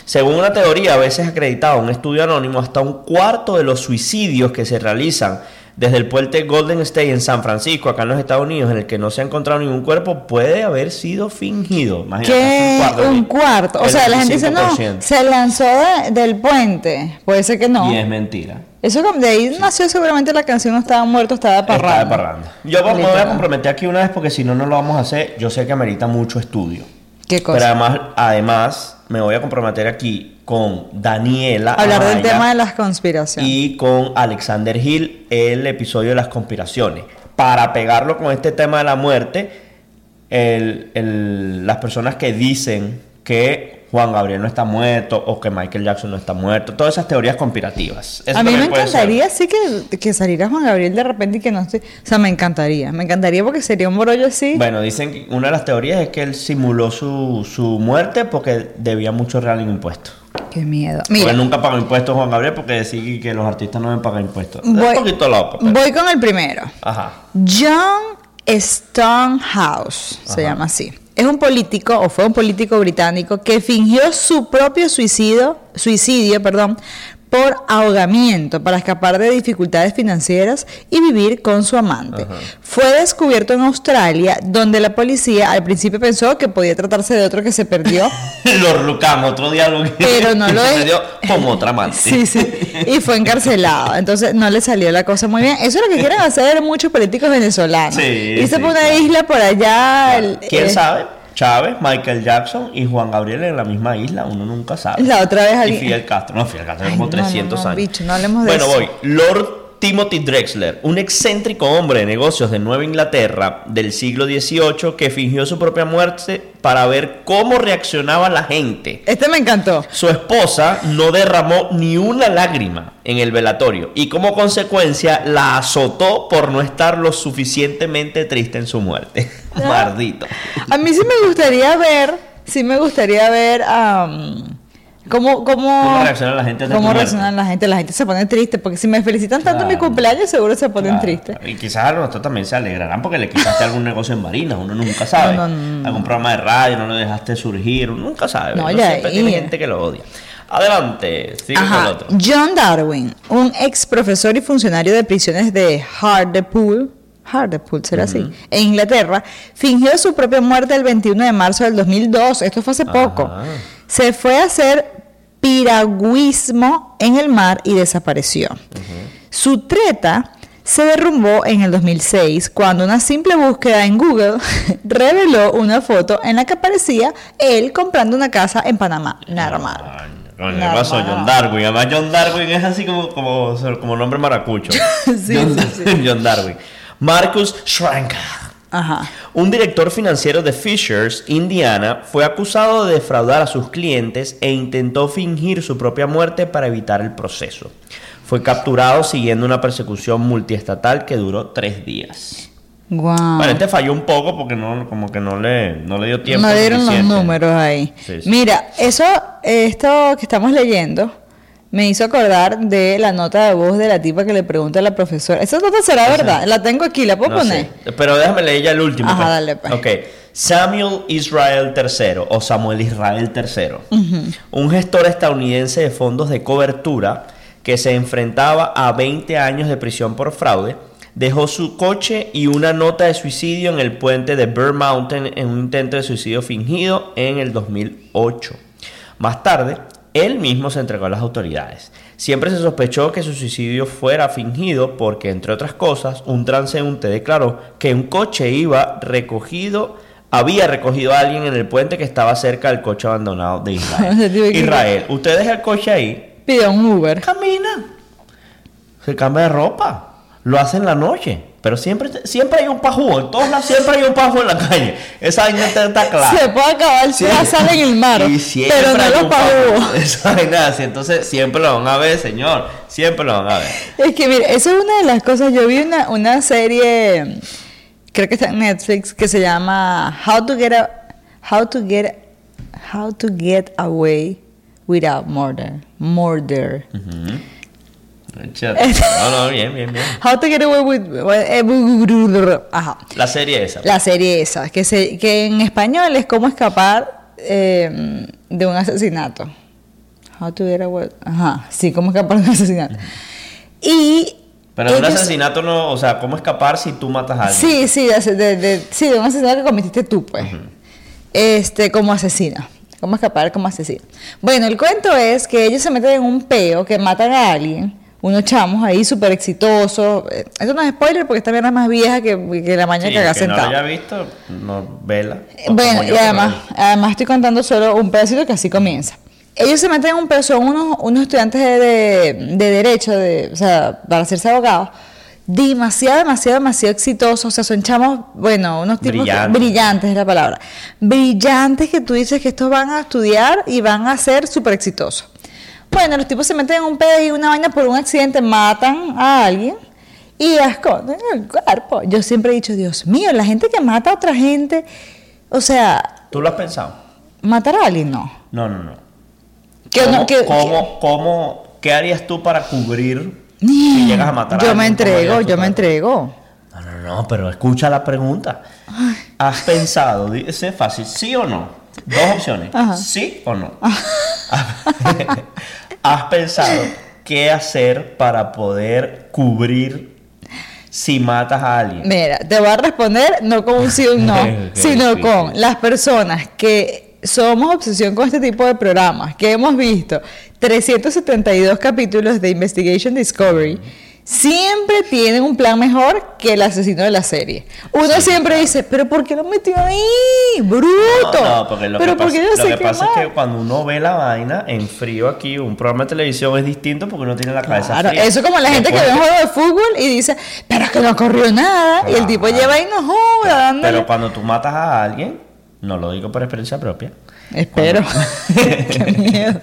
Según una teoría a veces acreditada, un estudio anónimo, hasta un cuarto de los suicidios que se realizan desde el puente Golden State en San Francisco, acá en los Estados Unidos, en el que no se ha encontrado ningún cuerpo, puede haber sido fingido. Imagínate, ¿Qué? un cuarto. Un cuarto. O sea, la gente dice, no, 25%. se lanzó de- del puente. Puede ser que no. Y es mentira. Eso de ahí nació seguramente la canción No estaba muerto, estaba de parranda. Yo me voy a comprometer aquí una vez porque si no, no lo vamos a hacer. Yo sé que amerita mucho estudio. ¿Qué cosa? Pero además, además, me voy a comprometer aquí con Daniela. Hablar del tema de las conspiraciones. y con Alexander Hill el episodio de las conspiraciones. Para pegarlo con este tema de la muerte, el- el- las personas que dicen que Juan Gabriel no está muerto o que Michael Jackson no está muerto, todas esas teorías conspirativas. Eso a mí me encantaría sí que, que saliera Juan Gabriel de repente y que no esté. O sea, me encantaría. Me encantaría porque sería un brollo así. Bueno, dicen que una de las teorías es que él simuló su, su muerte porque debía mucho real en impuestos. Qué miedo. Porque Mira, él nunca pagó impuestos Juan Gabriel porque decía que los artistas no deben pagar impuestos. Voy- es un poquito loco. pero- voy con el primero. Ajá. John Stonehouse, se Ajá. llama así. Es un político, o fue un político británico, que fingió su propio suicidio, suicidio perdón, por ahogamiento para escapar de dificultades financieras y vivir con su amante. Fue descubierto en Australia, donde la policía al principio pensó que podía tratarse de otro que se perdió. Lo rucamos, otro diálogo. Pero no lo Se es. con otra amante. Sí, sí. Y fue encarcelado. Entonces no le salió la cosa muy bien. Eso es lo que quieren hacer muchos políticos venezolanos. Sí, sí, por una claro. isla por allá. el- ¿Quién eh, sabe? Chávez, Michael Jackson y Juan Gabriel en la misma isla, uno nunca sabe. La otra vez Y alguien- Fidel Castro, no, Fidel Castro Ay, como no, no, 300 no, años. bicho, no hablemos de bueno, eso. voy. Lord Timothy Drexler, un excéntrico hombre de negocios de Nueva Inglaterra del siglo XVIII que fingió su propia muerte para ver cómo reaccionaba la gente. Este me encantó. Su esposa no derramó ni una lágrima en el velatorio y como consecuencia la azotó por no estar lo suficientemente triste en su muerte. Maldito. A mí sí me gustaría ver, sí me gustaría ver am, cómo, cómo, ¿Cómo reacciona la gente cómo reacciona la gente. La gente se pone triste, porque si me felicitan tanto en mi Claro. cumpleaños, seguro se ponen tristes. Y quizás a nosotros también se alegrarán porque le quitaste algún negocio en Marinas, uno nunca sabe. No, no, no. Algún programa de radio, no lo dejaste surgir, uno nunca sabe. No, ya, siempre tiene gente que lo odia. Adelante, sigue con el Ajá. otro. John Darwin, un ex profesor y funcionario de prisiones de Hartlepool, Hartlepool será así, en Inglaterra, fingió su propia muerte el 21 de marzo del 2002. Esto fue hace poco. Se fue a hacer piragüismo en el mar y desapareció. Su treta se derrumbó en el 2006 cuando una simple búsqueda en Google reveló una foto en la que aparecía él comprando una casa en Panamá. Normal. Coño, ¿qué Nada pasó? más. John Darwin. Además, John Darwin es así como, como, como nombre maracucho. Sí, John, sí, John Darwin. Marcus Schranker. Ajá. Un director financiero de Fishers, Indiana, fue acusado de defraudar a sus clientes e intentó fingir su propia muerte para evitar el proceso. Fue capturado siguiendo una persecución multiestatal que duró tres días. Guau. Bueno, este falló un poco porque no, como que no le, no le dio tiempo. no dieron los números ahí. Sí, sí. Mira, eso, esto que estamos leyendo, me hizo acordar de la nota de voz de la tipa que le pregunta a la profesora. Esa nota será verdad. La tengo aquí, la puedo No poner. sé, Pero déjame leer ya el último. Ajá, pues. dale, pues. Ok. Samuel Israel III o Samuel Israel III, un gestor estadounidense de fondos de cobertura que se enfrentaba a 20 años de prisión por fraude, dejó su coche y una nota de suicidio en el puente de Bear Mountain en un intento de suicidio fingido en el 2008. Más tarde, él mismo se entregó a las autoridades. Siempre se sospechó que su suicidio fuera fingido porque, entre otras cosas, un transeúnte declaró que un coche iba recogido, había recogido a alguien en el puente que estaba cerca del coche abandonado de Israel. Israel, usted deja el coche ahí, Pide un Uber. camina, se cambia de ropa, lo hace en la noche. Pero siempre, siempre hay un pajú, en todos lados siempre hay un pajú en la calle. Esa vaina está, clara. Se puede acabar Sí. la sal en el mar. Y siempre pero no hay lo un pagó. pajú. Esa vaina así. Entonces siempre lo van a ver, señor. Siempre lo van a ver. Es que mire, eso es una de las cosas. Yo vi una, una serie, creo que está en Netflix, que se llama How to Get a, How to Get How to Get Away Without Murder. Murder. No, no, bien, bien, bien. How to Get Away with eh, bu- Ajá. La serie esa. La serie esa, que se, que en español es cómo escapar eh, de un asesinato. How to Get Away. Ajá, sí, cómo escapar de un asesinato. Y Pero un ellos- asesinato no, o sea, ¿cómo escapar si tú matas a alguien? Sí, sí, de, de- de- sí, de un asesinato que cometiste tú, pues. Este, como asesina. ¿Cómo escapar como asesina? Bueno, el cuento es que ellos se meten en un peo que matan a alguien, unos chamos ahí súper exitosos. Eh, Esto no es spoiler porque esta mierda es más vieja que, que la mañana Sí, que haga que no lo sentado. haya visto, no vela. Bueno, yo y que además, además estoy contando solo un pedacito que así comienza. Ellos se meten en un pedo, son unos, unos estudiantes de, de- de derecho, de, o sea, para hacerse abogados, demasiado, demasiado, demasiado exitosos. O sea, son chamos, bueno, unos tipos que- Brillantes. brillantes es la palabra. Brillantes que tú dices que estos van a estudiar y van a ser súper exitosos. Bueno, los tipos se meten en un pedo y una vaina por un accidente, matan a alguien y esconden el cuerpo. Yo siempre he dicho, Dios mío, la gente que mata a otra gente, o sea, ¿Tú lo has pensado? matar a alguien no. No, no, no. Que ¿Cómo, no- que- cómo- cómo- qué harías tú para cubrir si llegas a matar a Yo alguien? me ¿Cómo entrego, yo me entrego. No, no, no, pero escucha la pregunta. ¿Has pensado, dice fácil, sí o no? Dos opciones, Ajá. sí o no. ¿Has pensado qué hacer para poder cubrir si matas a alguien? Mira, te voy a responder no con un sí o un no, sino sí, con las personas que somos obsesión con este tipo de programas, que hemos visto 372 capítulos de Investigation Discovery. Siempre tienen un plan mejor que el asesino de la serie. Uno siempre dice, pero ¿por qué lo metió ahí? ¡Bruto! No, no, porque lo pero que ¿por qué pasa, lo que pasa es que cuando uno ve la vaina en frío aquí, un programa de televisión es distinto porque uno tiene la cabeza Claro, fría. eso como la gente que ve un juego de fútbol y dice, pero es que no corrió nada. Y el tipo lleva ahí no joda, dándole. Pero cuando tú matas a alguien, no lo digo por experiencia propia. Espero. Qué miedo.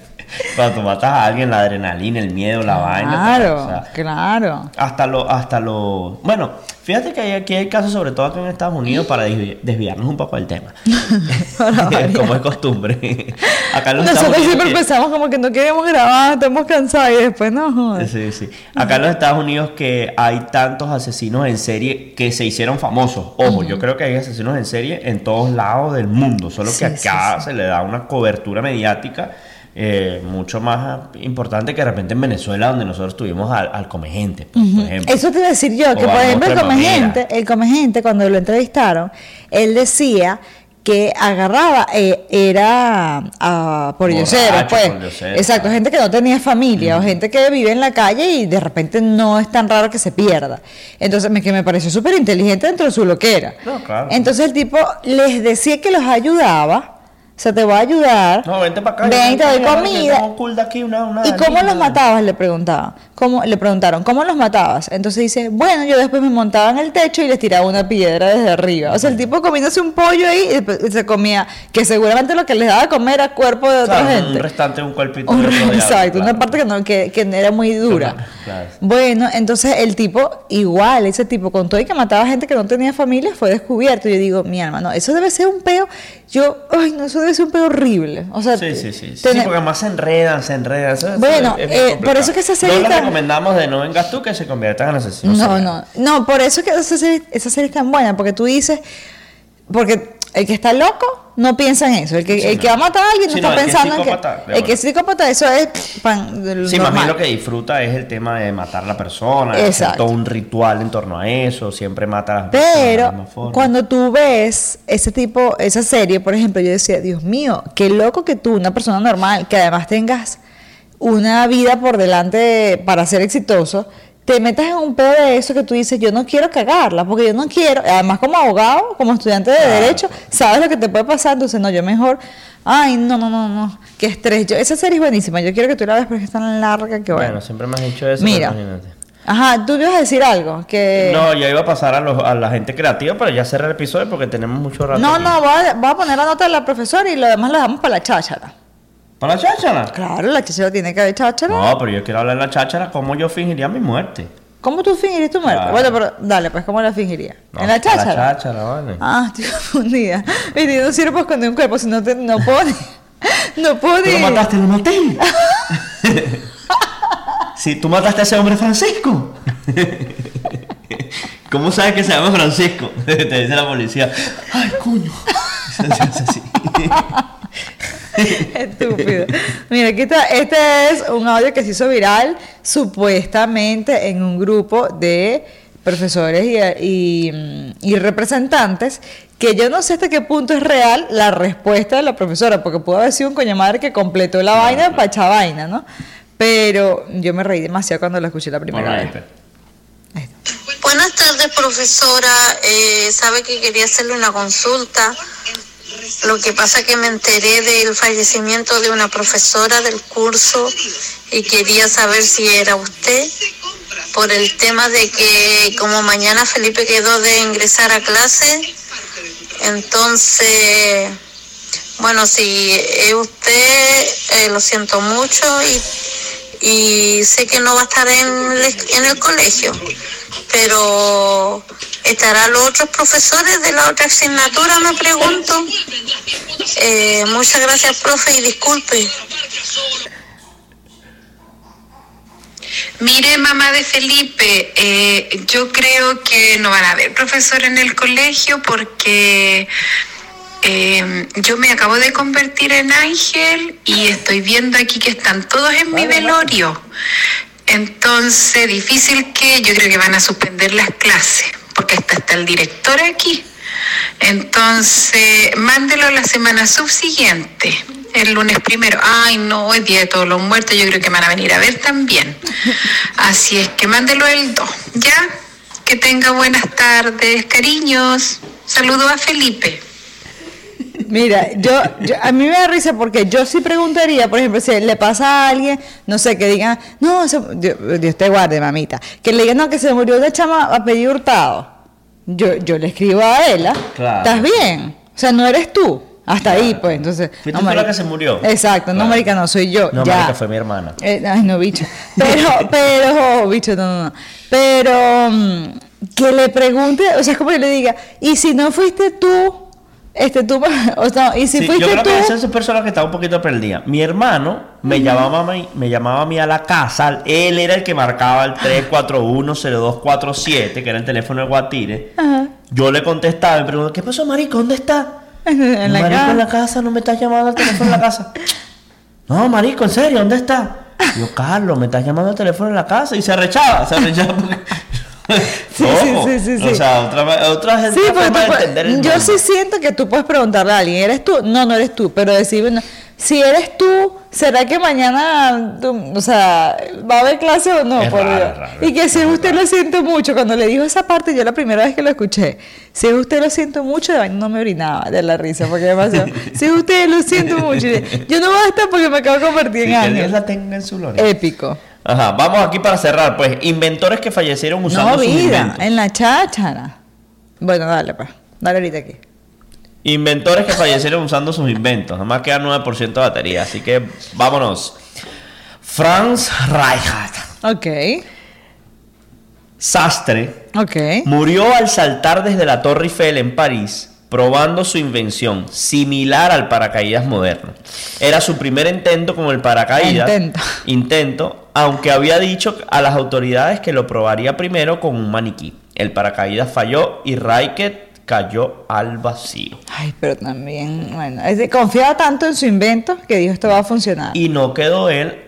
Cuando tú matas a alguien, la adrenalina, el miedo, la vaina. Claro, o sea, claro. hasta lo, hasta lo. Bueno, fíjate que hay- aquí hay casos, sobre todo aquí en Estados Unidos, para desvi- desviarnos un poco del tema. como es costumbre. Acá en los Estados Nosotros Unidos. siempre que- pensamos como que no queremos grabar, estamos cansados y después no joder. Sí, sí. Acá en los Estados Unidos que hay tantos asesinos en serie que se hicieron famosos. Ojo, yo creo que hay asesinos en serie en todos lados del mundo, solo Sí, que sí, acá se le da una cobertura mediática eh, mucho más importante que de repente en Venezuela, donde nosotros tuvimos al, al Comegente, pues, por ejemplo. Eso te iba a decir yo, que O por ejemplo el comegente, el comegente cuando lo entrevistaron, él decía que agarraba, eh, era a por Borracho, pues. Exacto, gente que no tenía familia o gente que vive en la calle y de repente no es tan raro que se pierda. Entonces, me, que me pareció súper inteligente dentro de su loquera. No, claro. Entonces el tipo les decía que los ayudaba, sea, te voy a ayudar. No, vente para acá. Ven, te doy comida. Aquí una, una ¿Y cómo los matabas? Le preguntaban. ¿Cómo, le preguntaron, ¿cómo los matabas? Entonces dice, bueno, yo después me montaba en el techo y les tiraba una piedra desde arriba. O sea, el tipo comiéndose un pollo ahí y se comía, que seguramente lo que les daba a comer era cuerpo de otra Claro, gente. un restante, un cuerpito. Un- de otro exacto, claro. una parte que, no, que, que era muy dura. Claro. Bueno, entonces el tipo, igual, ese tipo, con todo y que mataba gente que no tenía familia, fue descubierto. Yo digo, mi alma, no, eso debe ser un peo. Yo, ay, no, eso debe ser un peo horrible. O sea, Sí, sí, sí. Sí, porque además se enredan, se enredan. eso- Bueno, es eh, por eso que esa serie No les está- recomendamos de no vengas tú que se conviertan en asesinos. No, no, no, por eso es que esa serie, esa serie es tan buena, porque tú dices, porque el que está loco no piensa en eso, el que, Sí, el no. que va a matar a alguien no Sí, está no, pensando en que, el que es psicópata, eso es pan, de Sí, más bien normal. lo que disfruta es el tema de matar a la persona, Exacto. todo un ritual en torno a eso, siempre mata a las personas Pero cuando tú ves ese tipo, esa serie, por ejemplo, yo decía, Dios mío, qué loco que tú, una persona normal, que además tengas una vida por delante para ser exitoso, te metas en un pedo de eso que tú dices, yo no quiero cagarla, porque yo no quiero, además como abogado, como estudiante de derecho, sabes lo que te puede pasar, entonces no, yo mejor, ay, no, no, no, no, qué estrés. Yo, esa serie es buenísima, yo quiero que tú la veas porque es tan larga que bueno. Bueno, siempre me has dicho eso. Mira. Ajá, tú ibas a decir algo, que... No, ya iba a pasar a, los- a la gente creativa, pero ya cerré el episodio porque tenemos mucho rato. No, aquí. no, voy a, voy a poner la nota de la profesora y lo demás lo dejamos para la cháchara. ¿Para la cháchara? Claro, la cháchara tiene que haber cháchara. No, pero yo quiero hablar de la cháchara, cómo yo fingiría mi muerte. ¿Cómo tú fingirías tu muerte? Claro. Bueno, pero dale, pues, ¿cómo la fingiría? No, ¿En la cháchara? La cháchara, vale. Ah, estoy confundida. Viste, no sirve para esconder un cuerpo, si no, te, no puedo ni... No puedo ¿Tú ni... lo mataste, lo maté. si tú mataste a ese hombre Francisco. ¿Cómo sabes que se llama Francisco? Te dice la policía. Ay, coño. Se hace así. Estúpido. Mira, aquí está. Este es un audio que se hizo viral supuestamente en un grupo de profesores y, y- y representantes que yo no sé hasta qué punto es real la respuesta de la profesora, porque pudo haber sido un coño madre que completó la vaina para echar vaina, ¿no? Pero yo me reí demasiado cuando la escuché la primera vez. Buenas tardes, profesora. Eh, sabe que quería hacerle una consulta. Lo que pasa que me enteré del fallecimiento de una profesora del curso y quería saber si era usted por el tema de que como mañana Felipe quedó de ingresar a clase, entonces, bueno, si es usted, eh, lo siento mucho y, y sé que no va a estar en el colegio, pero ¿estarán los otros profesores de la otra asignatura? Me pregunto. Eh, muchas gracias, profe, y disculpe. Mire, mamá de Felipe, eh, yo creo que no van a haber profesor en el colegio porque eh, yo me acabo de convertir en ángel y estoy viendo aquí que están todos en mi velorio. Entonces, difícil que yo creo que van a suspender las clases porque hasta está el director aquí. Entonces, mándelo la semana subsiguiente, el lunes primero. Ay, no, es día de todos los muertos, yo creo que van a venir a ver también. Así es que mándelo el 2, ¿ya? Que tenga buenas tardes, cariños. Saludo a Felipe. Mira, yo, yo- a mí me da risa porque yo sí preguntaría, por ejemplo, si le pasa a alguien, no sé, que digan, no, se- Dios, Dios te guarde, mamita, que le digan, no, que se murió una chama a pedir hurtado. Yo, yo le escribo a ella, Claro. ¿estás bien? O sea, no eres tú. Hasta ahí, pues, entonces. Fuiste no, tú la marica. que se murió. Exacto, no, marica, no soy yo. No, ya. marica, fue mi hermana. Eh, ay, no, bicho. Pero, pero, bicho, no, no, no. Pero, mm, que le pregunte, o sea, es como que le diga, y si no fuiste tú, este tú, o sea, y si Sí, fuiste yo creo tú, que esa es persona que está un poquito perdida. Mi hermano me llamaba a mí, me llamaba a mí a la casa. Él era el que marcaba el 341-0247, que era el teléfono de Guatire. Ajá. Yo le contestaba y me preguntaba, ¿qué pasó, marico? ¿Dónde está? en la marico, casa. en la casa, no me estás llamando al teléfono en la casa. no, marico, en serio, ¿dónde está? Yo, Carlos, me estás llamando al teléfono en la casa. Y se arrechaba, se arrechaba porque... Sí, sí, sí, sí, sí. O sea, otra, otra, Sí, otra porque forma de puedes- entender el yo mundo. sí siento que tú puedes preguntarle a alguien, ¿eres tú? No, no eres tú, pero decir, bueno, si eres tú, ¿será que mañana, tú- o sea, va a haber clase o no? Es Por raro, raro, y que si usted lo siento mucho, cuando le dijo esa parte, yo la primera vez que lo escuché, si usted lo siento mucho, no me orinaba de la risa, porque demasiado, si usted lo siento mucho, yo no voy a estar porque me acabo de convertir Sí, en que Dios ángel. la tenga en su gloria. Épico. Ajá, vamos aquí para cerrar, pues, inventores que fallecieron usando No, sus vida, inventos. en la cháchara. Bueno, dale, pues, dale ahorita aquí. Inventores que fallecieron usando sus inventos. Nada más queda 9% de batería, así que vámonos. Franz Reichardt, Ok, sastre, ok. murió al saltar desde la Torre Eiffel en París, probando su invención, similar al paracaídas moderno. Era su primer intento con el paracaídas. Intento. Intento, aunque había dicho a las autoridades que lo probaría primero con un maniquí. El paracaídas falló y Reichardt cayó al vacío. Ay, pero también, bueno, es de- confiaba tanto en su invento que dijo esto va a funcionar. Y no quedó él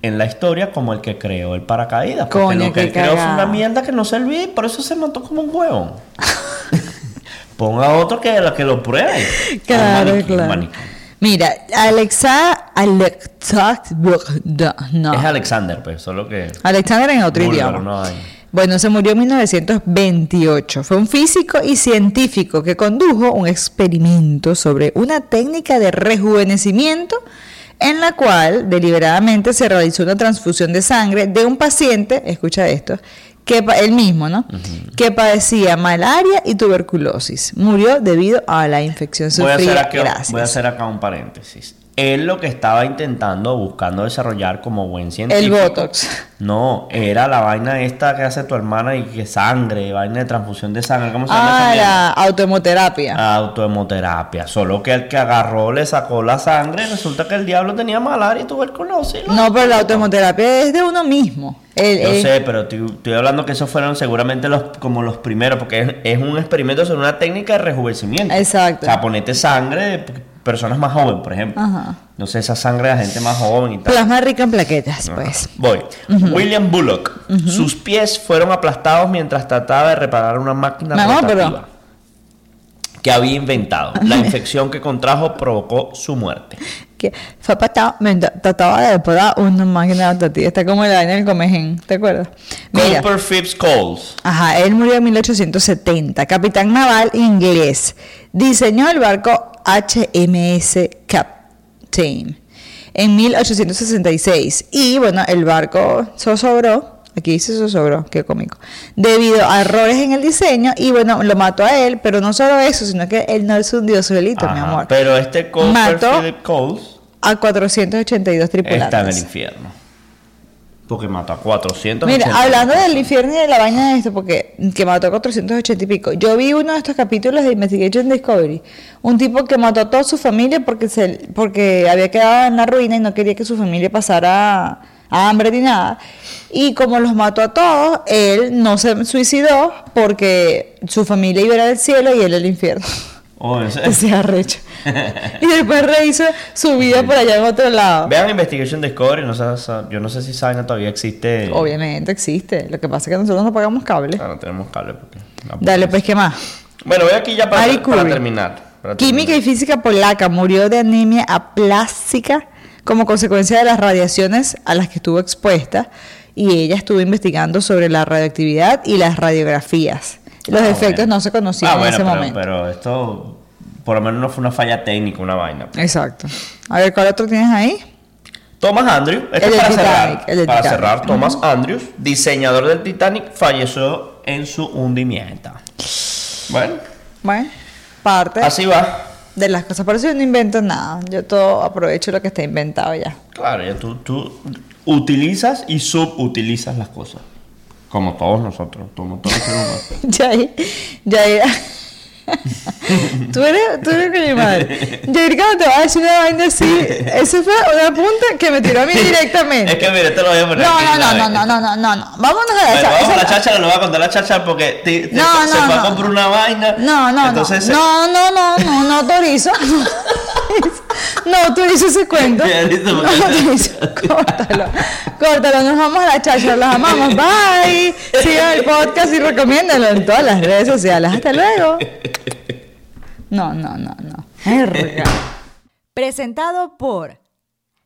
en la historia como el que creó el paracaídas. Porque Coño, lo que él creó fue una mierda que no servía y por eso se mató como un huevón. Ponga otro que, que lo pruebe. Claro, maniquí, claro. maniquí. Mira, Alexa, Alexa, no. Es Alexander, pues, solo que. Alexander en otro búlgaro idioma. no hay. Bueno, se murió en 1928. Fue un físico y científico que condujo un experimento sobre una técnica de rejuvenecimiento en la cual deliberadamente se realizó una transfusión de sangre de un paciente, escucha esto, que él mismo, ¿no? Que padecía malaria y tuberculosis. Murió debido a la infección Voy a, hacer sufrida. aquí, Gracias. voy a hacer acá un paréntesis. Él lo que estaba intentando, buscando desarrollar como buen científico. El Botox. No, era la vaina esta que hace tu hermana y que sangre, vaina de transfusión de sangre. ¿Cómo se llama Ah, la autohemoterapia. Autohemoterapia. Solo que el que agarró le sacó la sangre. Resulta que el diablo tenía malaria y tuberculosis. ¿no? No, pero la autohemoterapia es de uno mismo. El- Yo el- sé, pero estoy, estoy hablando que esos fueron seguramente los como los primeros, porque es, es un experimento sobre una técnica de rejuvenecimiento. Exacto. O sea, ponete sangre personas más jóvenes, por ejemplo. Ajá. No sé, esa sangre de la gente más joven y tal. Plasma rica en plaquetas, pues. Voy. William Bullock. Sus pies fueron aplastados mientras trataba de reparar una máquina No, pero- rotativa que había inventado. La infección que contrajo provocó su muerte. Que fue me trataba de poner una máquina rotativa. Está como la vaina del comején, ¿te acuerdas? Mira. Cooper Phipps Coles. Ajá, él murió en 1870. Capitán naval inglés. Diseñó el barco HMS Captain en 1866. Y bueno, el barco zozobró. Aquí dice zozobró, qué cómico. Debido a errores en el diseño. Y bueno, lo mató a él. Pero no solo eso, sino que él no se hundió solito, mi amor. Pero este Cooper Mató Philip Coles a 482 tripulantes. está en el infierno. Porque mató a 400. Mira, hablando del infierno y de la vaina de esto, porque que mató a 480 y pico. Yo vi uno de estos capítulos de Investigation Discovery. Un tipo que mató a toda su familia porque se, porque había quedado en la ruina y no quería que su familia pasara hambre ni nada. Y como los mató a todos, él no se suicidó porque su familia iba a al cielo y él al infierno. Oh, arrecho. Y después rehizo su vida por allá en otro lado. Vean Investigation Discovery, no sé, yo no sé si saben todavía existe. Obviamente existe. Lo que pasa es que nosotros no pagamos cable. Ah, no tenemos cable porque. no Dale, pues, ¿qué más? Bueno, voy aquí ya para, terminar. para Química y física polaca murió de anemia aplástica como consecuencia de las radiaciones a las que estuvo expuesta y ella estuvo investigando sobre la radioactividad y las radiografías. Los Ah, efectos bueno. no se conocían Ah, en bueno, ese pero, momento. pero esto por lo menos no fue una falla técnica, una vaina. Exacto. A ver, ¿cuál otro tienes ahí? Thomas Andrews, este El para Titanic, cerrar. el para Titanic. cerrar, Thomas Andrews, diseñador del Titanic, falleció en su hundimiento. Bueno, Bueno, parte así va. de las cosas. Por eso yo no invento nada. Yo todo aprovecho lo que está inventado ya. Claro, ya tú, tú utilizas y subutilizas las cosas. Como todos nosotros, como todos los seres humanos. Jair, tú eres, tú eres mi madre. Jair, cuando te vas a decir una vaina así, ese fue una punta que me tiró a mí directamente. Es que mire, te lo voy a poner No, aquí, no, no, no, no, no, no, no, no. Vámonos a Bueno, esa. vamos a la cháchara, le voy a contar la cháchara porque te- te- No, se no, fue a no. comprar una vaina. No, no, entonces no. No, no, no, no, no autorizo. No autorizo ese cuento. No. Córtalo. Córtalo. Nos vamos a la chacha. Los amamos. Bye. Sigan el podcast y recomiéndenlo en todas las redes sociales. Hasta luego. No, no, no, no. Verga. Presentado por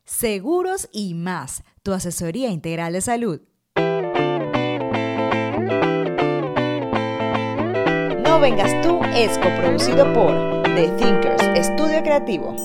Seguros y más, tu asesoría integral de salud. No vengas tú es coproducido por The Thinkers, estudio creativo.